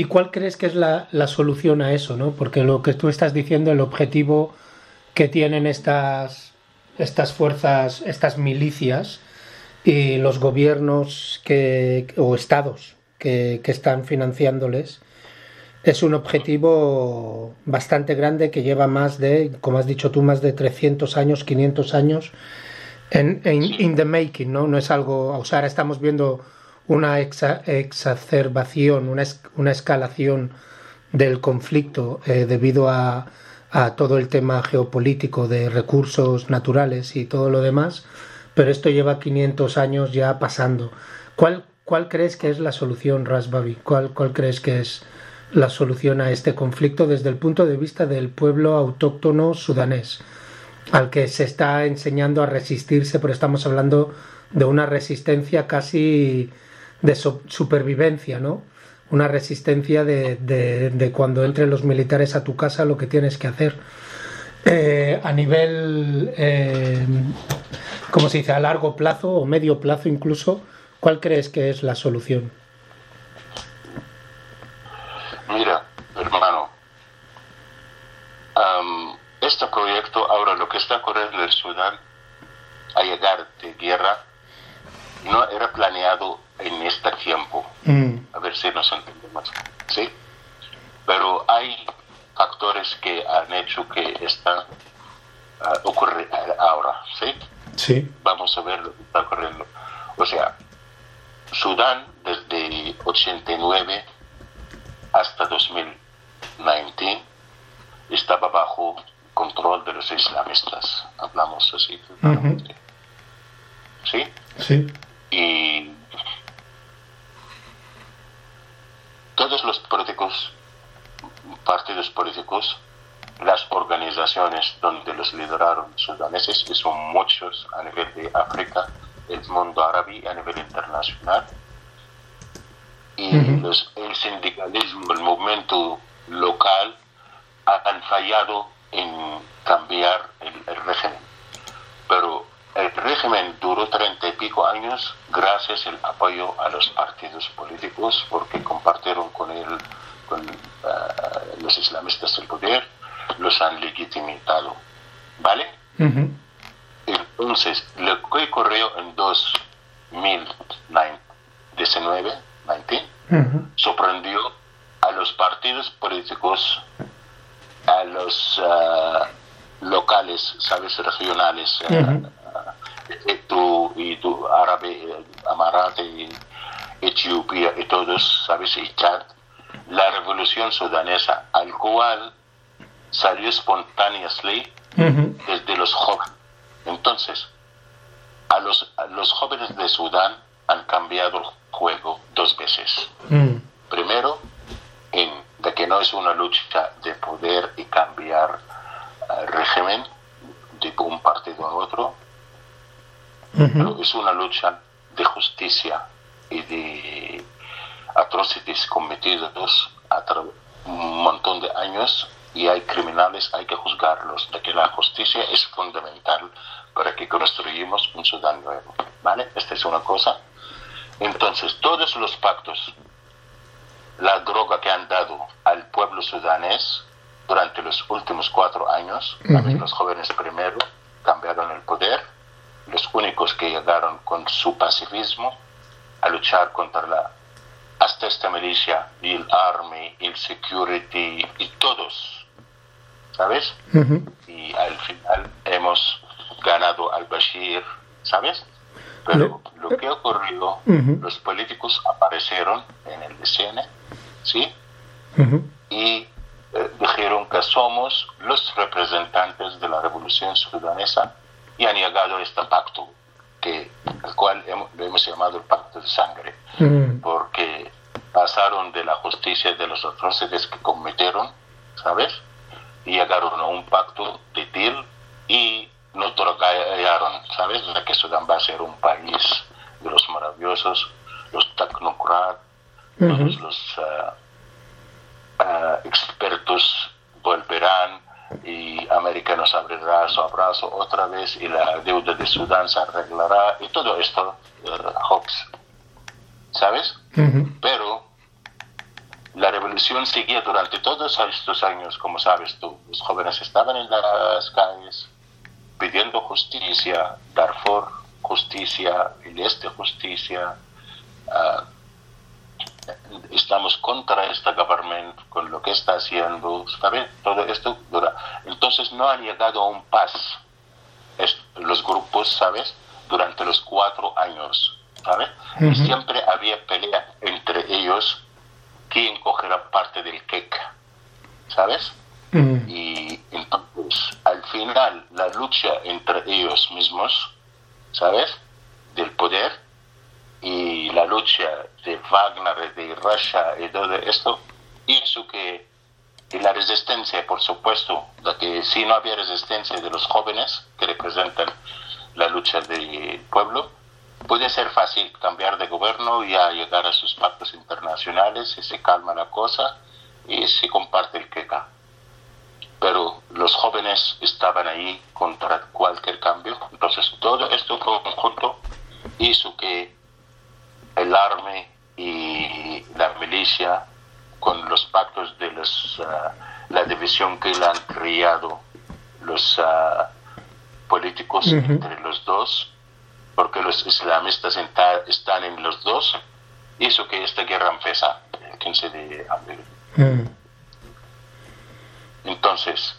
¿Y, cuál crees que es la, solución a eso? ¿no? Porque lo que tú estás diciendo, el objetivo que tienen estas, estas fuerzas, estas milicias y los gobiernos que, o estados que, están financiándoles, es un objetivo bastante grande que lleva más de, como has dicho tú, más de 300 años, 500 años en, en in the making, ¿no? No es algo, o sea, estamos viendo una exacerbación, una, una, escalación del conflicto eh, debido a, todo el tema geopolítico de recursos naturales y todo lo demás, pero esto lleva 500 años ya pasando. ¿Cuál, crees que es la solución, Rasbabi? ¿Cuál, ¿Cuál crees que es la solución a este conflicto desde el punto de vista del pueblo autóctono sudanés, al que se está enseñando a resistirse, pero estamos hablando de una resistencia casi de supervivencia, ¿no? Una resistencia de, de, cuando entren los militares a tu casa lo que tienes que hacer. Eh, a nivel, eh, ¿cómo se dice?, a largo plazo o medio plazo incluso, ¿cuál crees que es la solución? Mira, hermano, este proyecto, ahora lo que está ocurriendo en Sudán, a llegar de guerra, no era planeado en este tiempo. Mm. A ver si nos entendemos. ¿Sí? Pero hay factores que han hecho que esta uh, ocurre ahora. ¿Sí? Sí. Vamos a ver lo que está ocurriendo. O sea, Sudán desde 89 hasta 2019 estaba bajo control de los islamistas. Hablamos así. ¿Sí? Sí. Y todos los políticos, partidos políticos, las donde los lideraron sudaneses, que son muchos a nivel de África, el mundo árabe y a nivel internacional, y el sindicalismo, el movimiento local, han fallado en cambiar el régimen. Pero el régimen duró treinta y pico años gracias al apoyo a los partidos políticos porque compartieron con él, con eh, los islamistas el poder, los han legitimado. ¿Vale? Entonces, lo que ocurrió en 2019 sorprendió a los partidos políticos, a los eh, locales, ¿sabes? Regionales. Eh, tú y tu árabe, amarate, Etiopía y todos, ¿sabes? Y Chad, la revolución sudanesa, al cual salió espontáneamente desde los jóvenes. Entonces, a los, los jóvenes de Sudán han cambiado el juego dos veces. Mm. Primero, en, de que no es una lucha de poder y cambiar el régimen de un partido a otro, es una lucha de justicia y de atrocidades cometidos a un montón de años y hay criminales, hay que juzgarlos, de que la justicia es fundamental para que construyamos un Sudán nuevo. ¿Vale? Esta es una cosa. Entonces, todos los pactos, la droga que han dado al pueblo sudanés durante los últimos cuatro años, los jóvenes primero cambiaron el poder, los únicos que llegaron con su pacifismo a luchar contra la hasta esta milicia el army el security y todos ¿sabes? y al final hemos ganado al Bashir ¿sabes? pero lo que ocurrió los políticos aparecieron en el DCN ¿sí? y eh, dijeron que somos los representantes de la revolución sudanesa y han llegado a este pacto, que, el cual hemos, lo hemos llamado el pacto de sangre, mm. porque pasaron de la justicia de los atrocidades que cometieron, ¿sabes? Y llegaron a un pacto de deal y nos trocaron, ¿sabes? Que Sudán va a ser un país de los maravillosos, los tecnocratas, los, uh, uh, expertos volverán y América nos abrirá su abrazo otra vez y la deuda de Sudán se arreglará y todo esto, uh, ¿sabes? Pero la revolución seguía durante todos estos años, como sabes tú. Los jóvenes estaban en las calles pidiendo justicia, Darfur justicia, el este justicia. Uh, estamos contra este gobierno con lo que está haciendo, ¿sabes? Todo esto dura. Entonces no han llegado a un paz los grupos, ¿sabes? Durante los cuatro años, ¿sabes? Y siempre había pelea entre ellos quién cogerá parte del cake, ¿sabes? Y entonces, al final, la lucha entre ellos mismos, ¿sabes? Del poder, y la lucha de Wagner, de Russia y todo esto hizo que y la resistencia, por supuesto, de que si no había resistencia de los jóvenes que representan la lucha del pueblo, puede ser fácil cambiar de gobierno y a llegar a sus pactos internacionales y se calma la cosa y se comparte el queca. Pero los jóvenes estaban ahí contra cualquier cambio. Entonces todo esto conjunto hizo que el arme y la milicia con los pactos de los, ah, la división que le han creado los ah, políticos entre los dos, porque los islamistas están en los dos, hizo que esta guerra empiece el 15 de abril. Mm. Entonces,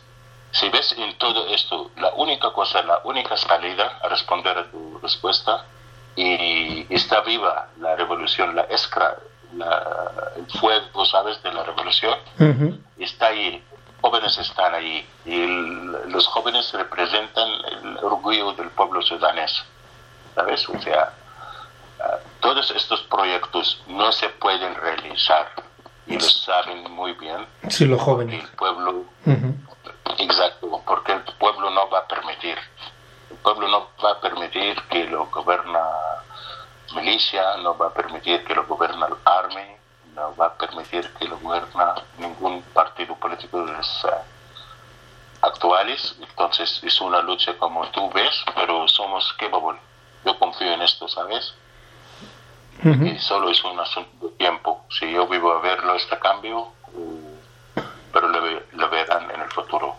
si ves en todo esto, la única cosa, la única salida a responder a tu respuesta y está viva la revolución, la escra, el fuego, ¿sabes?, de la revolución, está ahí, jóvenes están ahí, y los jóvenes representan el orgullo del pueblo sudanés, ¿sabes? O sea, ah, todos estos proyectos no se pueden realizar, y lo saben muy bien. Sí, los jóvenes. El pueblo, exacto, porque el pueblo no va a permitir el pueblo no va a permitir que lo gobierna milicia, no va a permitir que lo gobierna el army, no va a permitir que lo gobierna ningún partido político de los eh, actuales. Entonces es una lucha como tú ves, pero somos capable. Yo confío en esto, ¿sabes? Y solo es un asunto de tiempo. Si yo vivo a verlo, este cambio, uh, pero lo, lo verán en el futuro.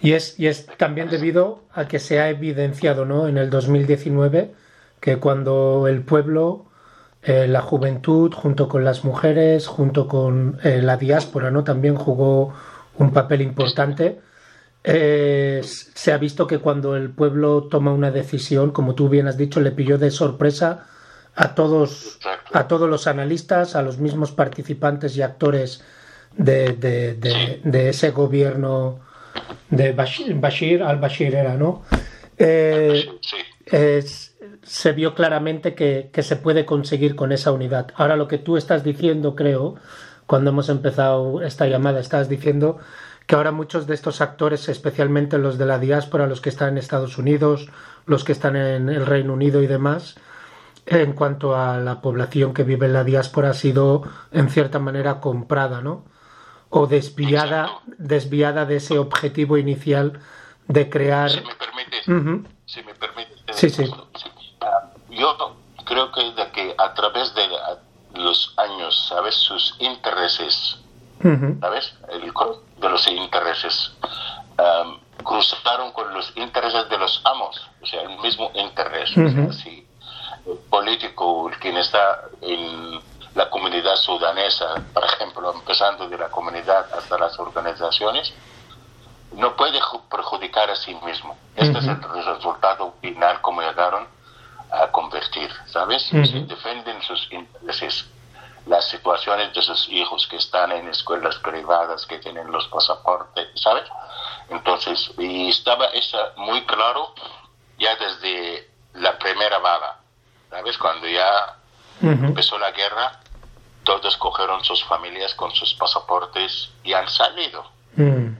Y es, y es también debido a que se ha evidenciado ¿no? en el 2019 que cuando el pueblo, eh, la juventud, junto con las mujeres, junto con eh, la diáspora, ¿no? también jugó un papel importante. Eh, se ha visto que cuando el pueblo toma una decisión, como tú bien has dicho, le pilló de sorpresa a todos, a todos los analistas, a los mismos participantes y actores de, de ese gobierno de Bashir, al-Bashir era, ¿no? Eh, se vio claramente que, se puede conseguir con esa unidad. Ahora lo que tú estás diciendo, creo, cuando hemos empezado esta llamada, estás diciendo que ahora muchos de estos actores, especialmente los de la diáspora, los que están en Estados Unidos, los que están en el Reino Unido y demás, en cuanto a la población que vive en la diáspora, ha sido en cierta manera comprada, ¿no? o desviada, desviada de ese objetivo inicial de crear. Si me permite, si me permite sí, sí. Yo creo que, de que a través de los años, ¿sabes? Sus intereses, ¿sabes? El, de los intereses. cruzaron con los intereses de los amos, o sea, el mismo interés. el político, quien está en la comunidad sudanesa, por ejemplo, empezando de la comunidad hasta las organizaciones, no puede perjudicar a sí mismo. Este es el resultado final como llegaron a convertir, ¿sabes? defienden sus intereses, las situaciones de sus hijos que están en escuelas privadas, que tienen los pasaportes, ¿sabes? Entonces, y estaba eso muy claro ya desde la primera bala, ¿sabes? Cuando ya empezó la guerra, todos cogieron sus familias con sus pasaportes y han salido. Mm.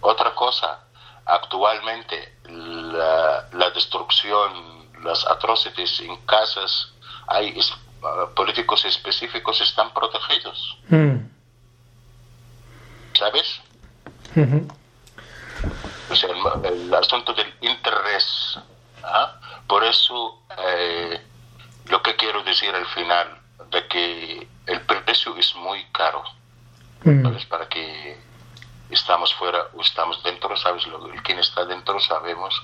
Otra cosa, actualmente la, destrucción, las atrocidades en casas, hay políticos específicos están protegidos. Mm. ¿Sabes? O sea, el, asunto del interés. ¿ah? Por eso, eh, lo que quiero decir al final, de que el precio es muy caro. Mm. Para que estamos fuera o estamos dentro, ¿sabes? Lo, quien está dentro sabemos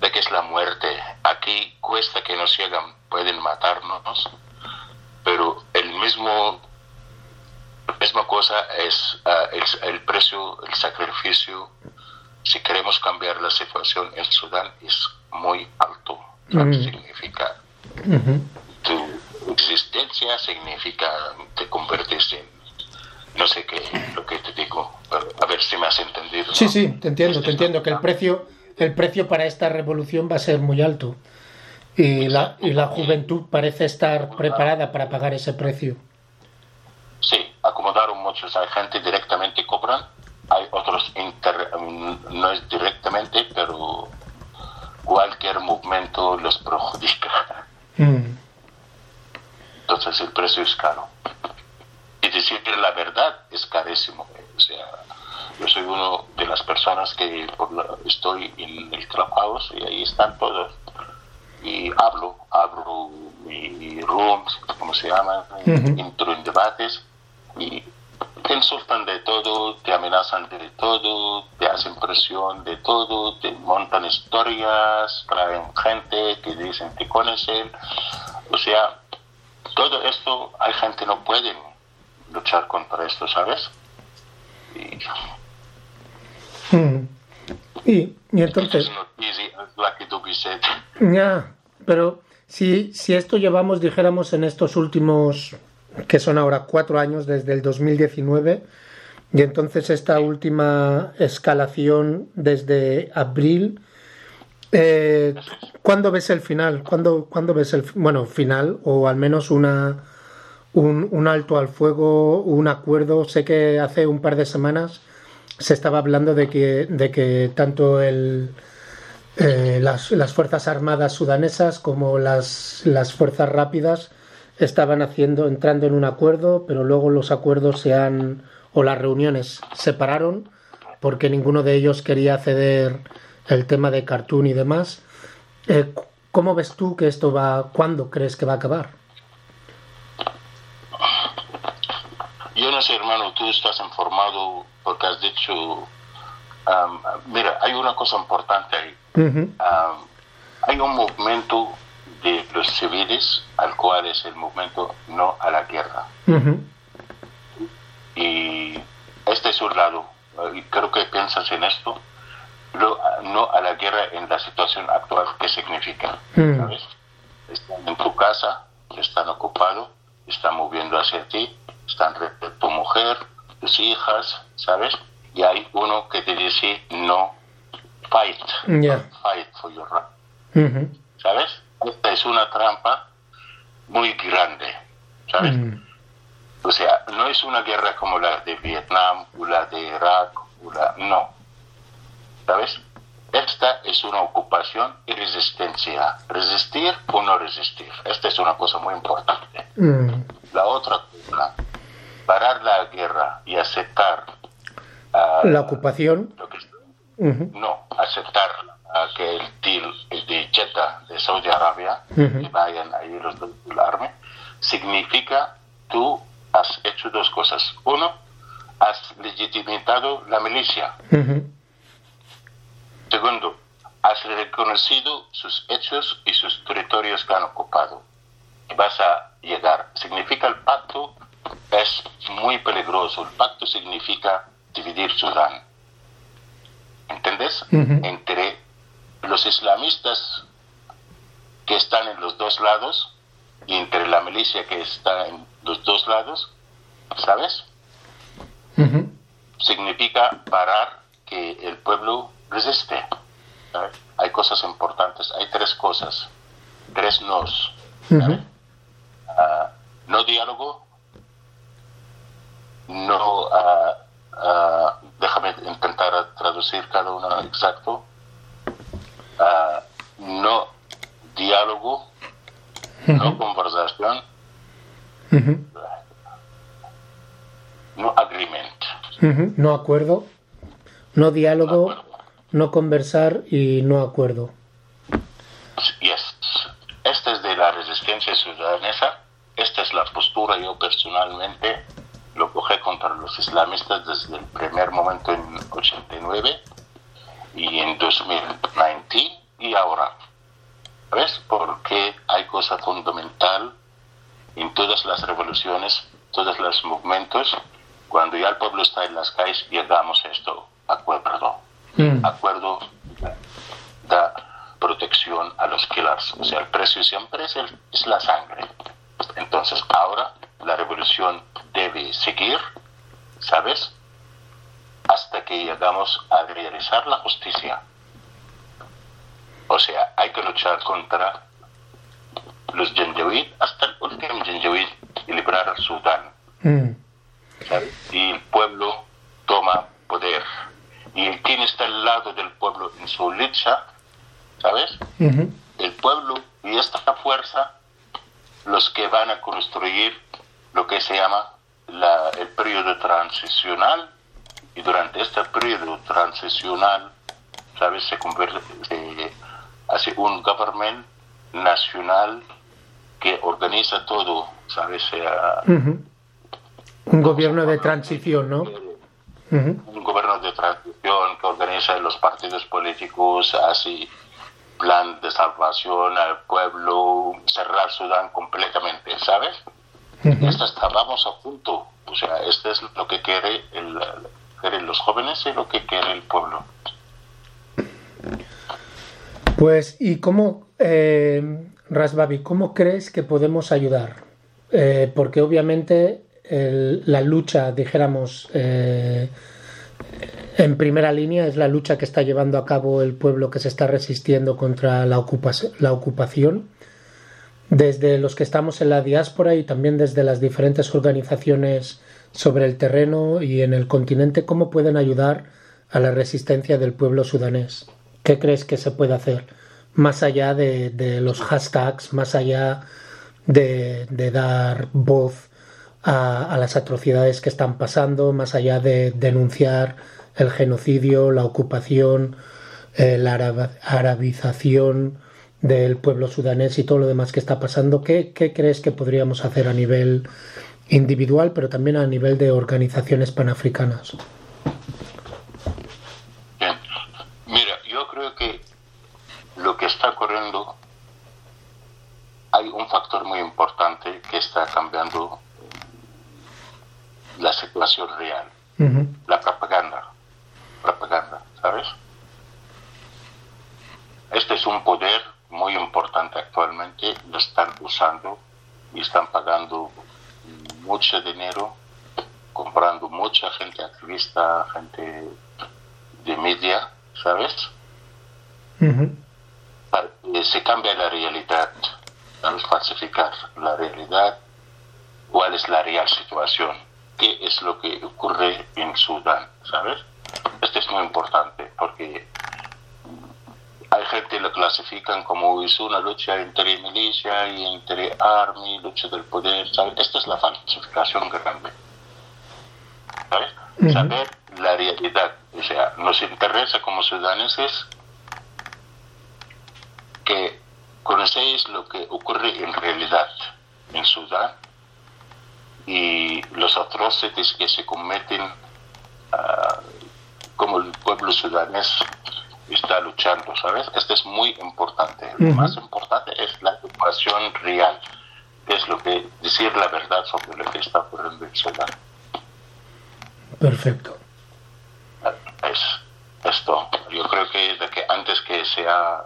de que es la muerte. Aquí cuesta que nos llegan, pueden matarnos, pero el mismo la misma cosa es ah, el, precio, el sacrificio. Si queremos cambiar la situación en Sudán es muy alto. Significa tu existencia, significa te convertirse en no sé qué lo que te digo, a ver si me has entendido. Sí, sí, te entiendo, te entiendo que el precio, el precio para esta revolución va a ser muy alto y la, y la juventud parece estar preparada para pagar ese precio. Sí, acomodaron muchos, hay gente directamente cobran, hay otros mm, no es directamente, pero cualquier movimiento los perjudica. Mm. Entonces el precio es caro y decir la verdad es carísimo. O sea, yo soy uno de las personas que estoy en el Clubhouse y ahí están todos. Y hablo, abro mi rooms, como se llama, entro en debates y te insultan de todo, te amenazan de todo, te hacen presión de todo, te montan historias, traen gente que dicen que conocen. O sea, todo esto hay gente que no puede luchar contra esto, ¿sabes? Y, mm. Y, entonces... Ya, pero si, si esto llevamos, dijéramos, en estos últimos, que son ahora cuatro años desde el 2019, y entonces esta última escalación desde abril, eh, ¿cuándo ves el final? ¿Cuándo, ¿Cuándo ves el, bueno, final o al menos una un, un, alto al fuego, un acuerdo. Sé que hace un par de semanas se estaba hablando de que, de que tanto el, eh, las, las, Fuerzas Armadas sudanesas como las, las Fuerzas Rápidas estaban haciendo, entrando en un acuerdo, pero luego los acuerdos se han, o las reuniones se pararon porque ninguno de ellos quería ceder el tema de cartoon y demás. Eh, ¿Cómo ves tú que esto va, cuándo crees que va a acabar? Yo no sé, hermano, tú estás informado porque has dicho, mira, hay una cosa importante ahí. hay un movimiento de los civiles al cual es el movimiento no a la guerra. Y este es un lado, y creo que piensas en esto, no a la guerra en la situación actual, ¿qué significa? Están en tu casa, están ocupados, están moviendo hacia ti, están tu mujer, hijas, ¿sabes? Y hay uno que te dice no fight, fight for your right. ¿Sabes? Esta es una trampa muy grande, ¿sabes? O sea, no es una guerra como la de Vietnam o la de Irak, o la... no. ¿Sabes? Esta es una ocupación y resistencia. Resistir o no resistir. Esta es una cosa muy importante. La otra cosa parar la guerra y aceptar uh, la ocupación. no aceptar uh, que el deal de Jeddah de Saudi Arabia que vayan ahí los del arme significa tú has hecho dos cosas. Uno has legitimado la milicia. Segundo has reconocido sus hechos y sus territorios que han ocupado. Y vas a llegar. Significa el pacto es muy peligroso. El pacto significa dividir Sudán. ¿Entiendes? Entre los islamistas que están en los dos lados y entre la milicia que está en los dos lados, ¿sabes? Significa parar que el pueblo resiste. Hay cosas importantes, hay tres cosas, tres nos. Ah, no diálogo, no, uh, uh, déjame intentar traducir cada uno exacto, uh, no diálogo, no conversación, no agreement. No acuerdo, no diálogo, no conversar y no acuerdo. Yes. Esta es de la resistencia sudanesa. Esta es la postura yo personalmente lo cogí contra los islamistas desde el primer momento en 89 y en 2019 y ahora. ¿Ves? Porque hay cosa fundamental en todas las revoluciones, todos los movimientos. Cuando ya el pueblo está en las calles, llegamos a esto, acuerdo. Mm. Acuerdo da protección a los killers. O sea, el precio siempre es, es la sangre. Entonces, ahora la revolución debe seguir, ¿sabes? Hasta que llegamos a realizar la justicia. O sea, hay que luchar contra los Janjaweed hasta el último Janjaweed y liberar al Sudán. Mm. Y el pueblo toma poder. Y quien está al lado del pueblo en su lucha, ¿sabes? El pueblo y esta fuerza, los que van a construir lo que se llama la, el periodo transicional. Y durante este periodo transicional, ¿sabes? Se convierte, se, hace un government nacional que organiza todo, ¿sabes? Sea, Un gobierno de transición, ¿no? Un gobierno de transición que organiza los partidos políticos, hace plan de salvación al pueblo, cerrar Sudán completamente, ¿sabes? Esto estábamos a punto, o sea, esto es lo que quiere el, quieren los jóvenes y lo que quiere el pueblo. Pues, ¿y cómo, eh, Rasbabi, cómo crees que podemos ayudar? Eh, porque obviamente la lucha, dijéramos, eh, en primera línea es la lucha que está llevando a cabo el pueblo que se está resistiendo contra la, la ocupación. Desde los que estamos en la diáspora y también desde las diferentes organizaciones sobre el terreno y en el continente, ¿cómo pueden ayudar a la resistencia del pueblo sudanés? ¿Qué crees que se puede hacer? Más allá de, los hashtags, más allá de, dar voz a, las atrocidades que están pasando, más allá de denunciar el genocidio, la ocupación, eh, la arabización del pueblo sudanés y todo lo demás que está pasando. ¿Qué, ¿Qué, crees que podríamos hacer a nivel individual, pero también a nivel de organizaciones panafricanas? lo que está ocurriendo, hay un factor muy importante que está cambiando la situación real, propaganda, ¿sabes? Este es un poder muy importante actualmente, lo están usando y están pagando mucho dinero, comprando mucha gente activista, gente de media, ¿sabes? se cambia la realidad, vamos a falsificar la realidad, cuál es la real situación, qué es lo que ocurre en Sudán, ¿sabes? Esto es muy importante porque gente lo clasifican como es una lucha entre milicia y entre army, lucha del poder, ¿sabes? Esta es la falsificación grande, ¿sabes? Saber la realidad, o sea, nos interesa como sudaneses que conocéis lo que ocurre en realidad en Sudán y los atrocidades que se cometen ah, como el pueblo sudanés está luchando, ¿sabes? Esto es muy importante. Lo más importante es la educación real, que es lo que decir la verdad sobre lo que está ocurriendo en Sudán. Perfecto. Es esto. Yo creo que, de que antes que sea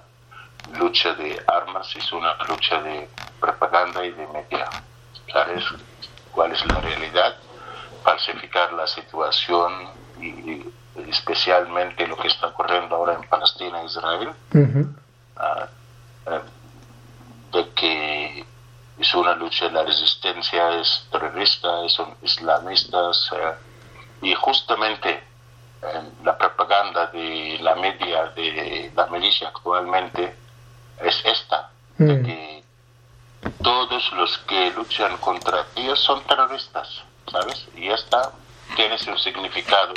lucha de armas, es una lucha de propaganda y de media. ¿Sabes cuál es la realidad? Falsificar la situación y, especialmente lo que está ocurriendo ahora en Palestina e Israel, ah, eh, de que es una lucha, la resistencia es terrorista, son islamistas, eh, y justamente la propaganda de la media de la milicia actualmente es esta, de mm. que todos los que luchan contra ellos son terroristas, ¿sabes? Y esta tiene su significado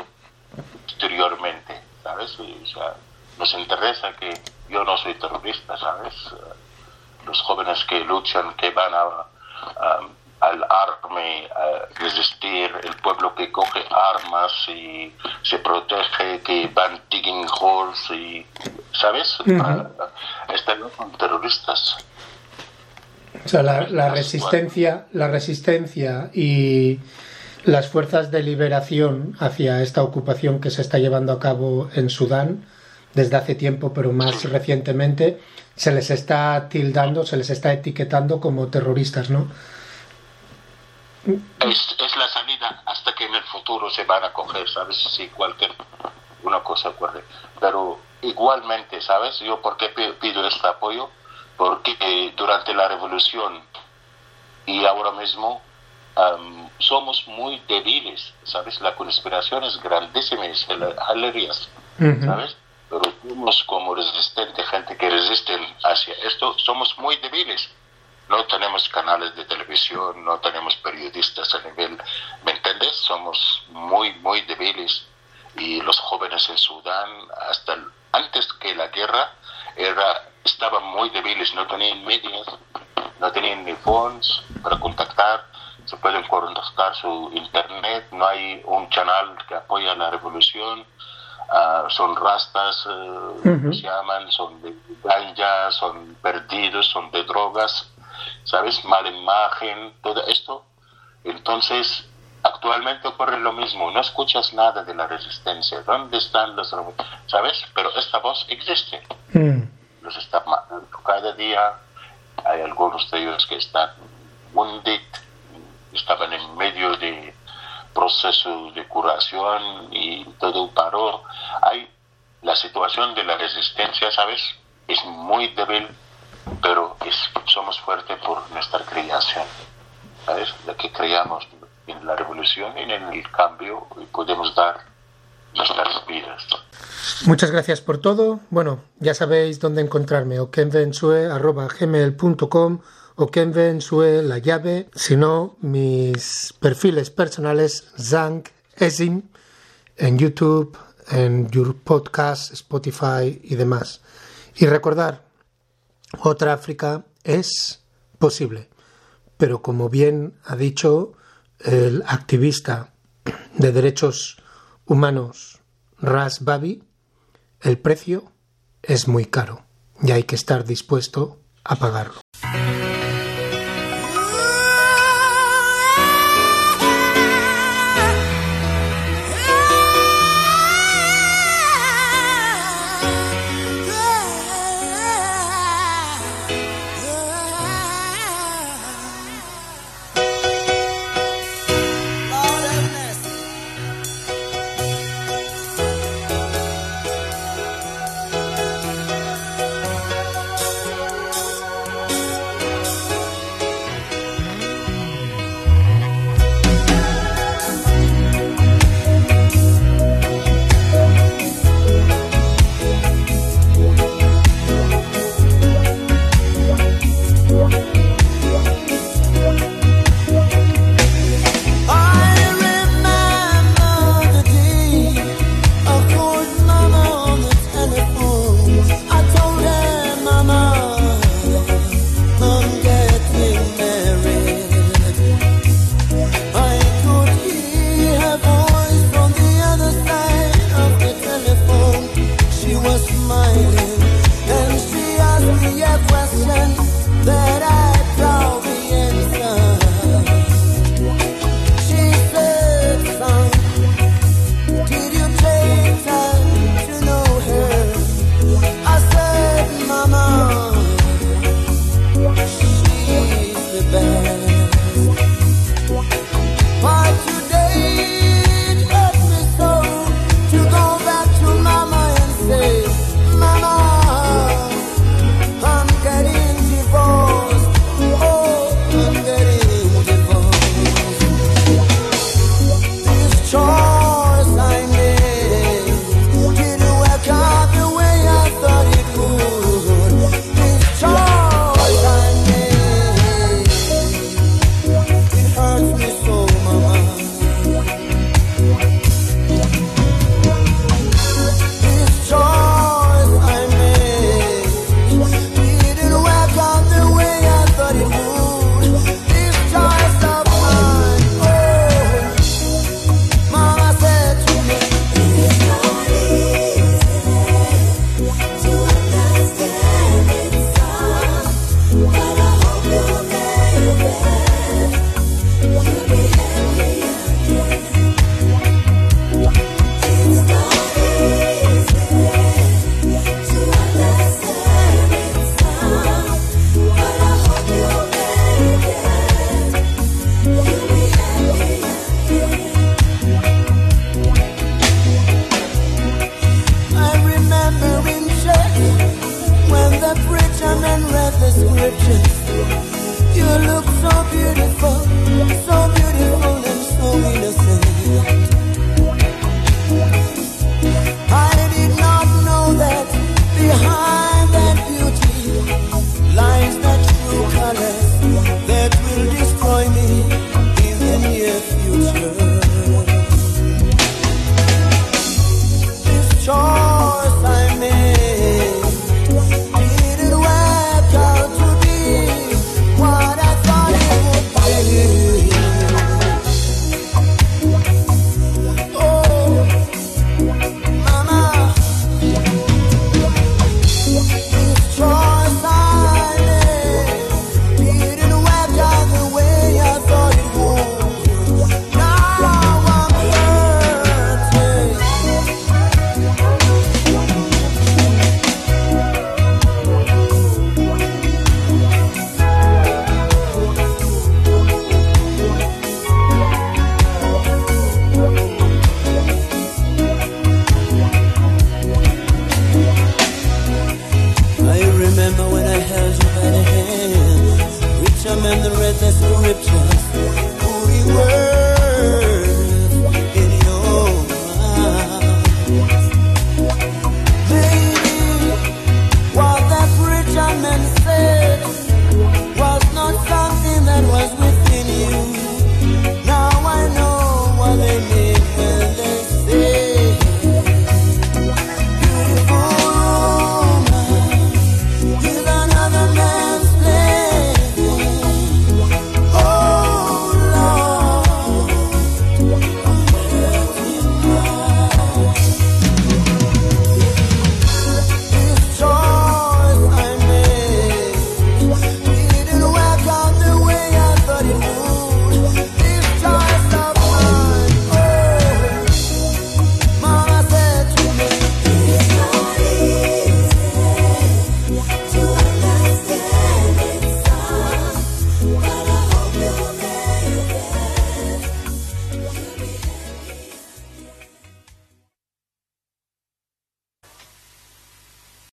exteriormente, ¿sabes? nos interesa que yo no soy terrorista, ¿sabes? Los jóvenes que luchan, que van a, al arme, a resistir, el pueblo que coge armas y se protege, que van digging holes y, ¿sabes? Están terroristas. O sea, la, la resistencia, la resistencia y las fuerzas de liberación hacia esta ocupación que se está llevando a cabo en Sudán desde hace tiempo, pero más recientemente, se les está tildando, se les está etiquetando como terroristas, ¿no? Es, la salida hasta que en el futuro se van a coger, ¿sabes? Si cualquier una cosa ocurre. Pero igualmente, ¿sabes? Yo, ¿por qué pido este apoyo? Porque durante la revolución y ahora mismo somos muy débiles, ¿sabes? La conspiración es grandísima, es alegrías, ¿sabes? Pero somos como resistentes, gente que resisten hacia esto, somos muy débiles. No tenemos canales de televisión, no tenemos periodistas a nivel, ¿me entiendes? Somos muy, muy débiles. Y los jóvenes en Sudán, hasta antes que la guerra, era, estaban muy débiles, no tenían medios, no tenían ni fondos para contactar se pueden contactar su internet, no hay un canal que apoya la revolución, ah, son rastas, uh se llaman, son de ganja, son perdidos, son de drogas, ¿sabes? Mala imagen, todo esto. Entonces, actualmente ocurre lo mismo, no escuchas nada de la resistencia, ¿dónde están los... ¿Sabes? Pero esta voz existe. Mm. Los está cada día, hay algunos de ellos que están wounded, estaban en medio de proceso de curación y todo paró. Hay la situación de la resistencia, ¿sabes? Es muy débil, pero es, somos fuertes por nuestra creación, ¿sabes? De que creamos en la revolución y en el cambio y podemos dar nuestras vidas. Muchas gracias por todo. Bueno, ya sabéis dónde encontrarme, okenvensue.gmail.com o Kenven Sue La Llave, sino mis perfiles personales Zang Esim en YouTube, en Your Podcast, Spotify y demás. Y recordar, otra África es posible, pero como bien ha dicho el activista de derechos humanos Ras Babi, el precio es muy caro y hay que estar dispuesto a pagarlo.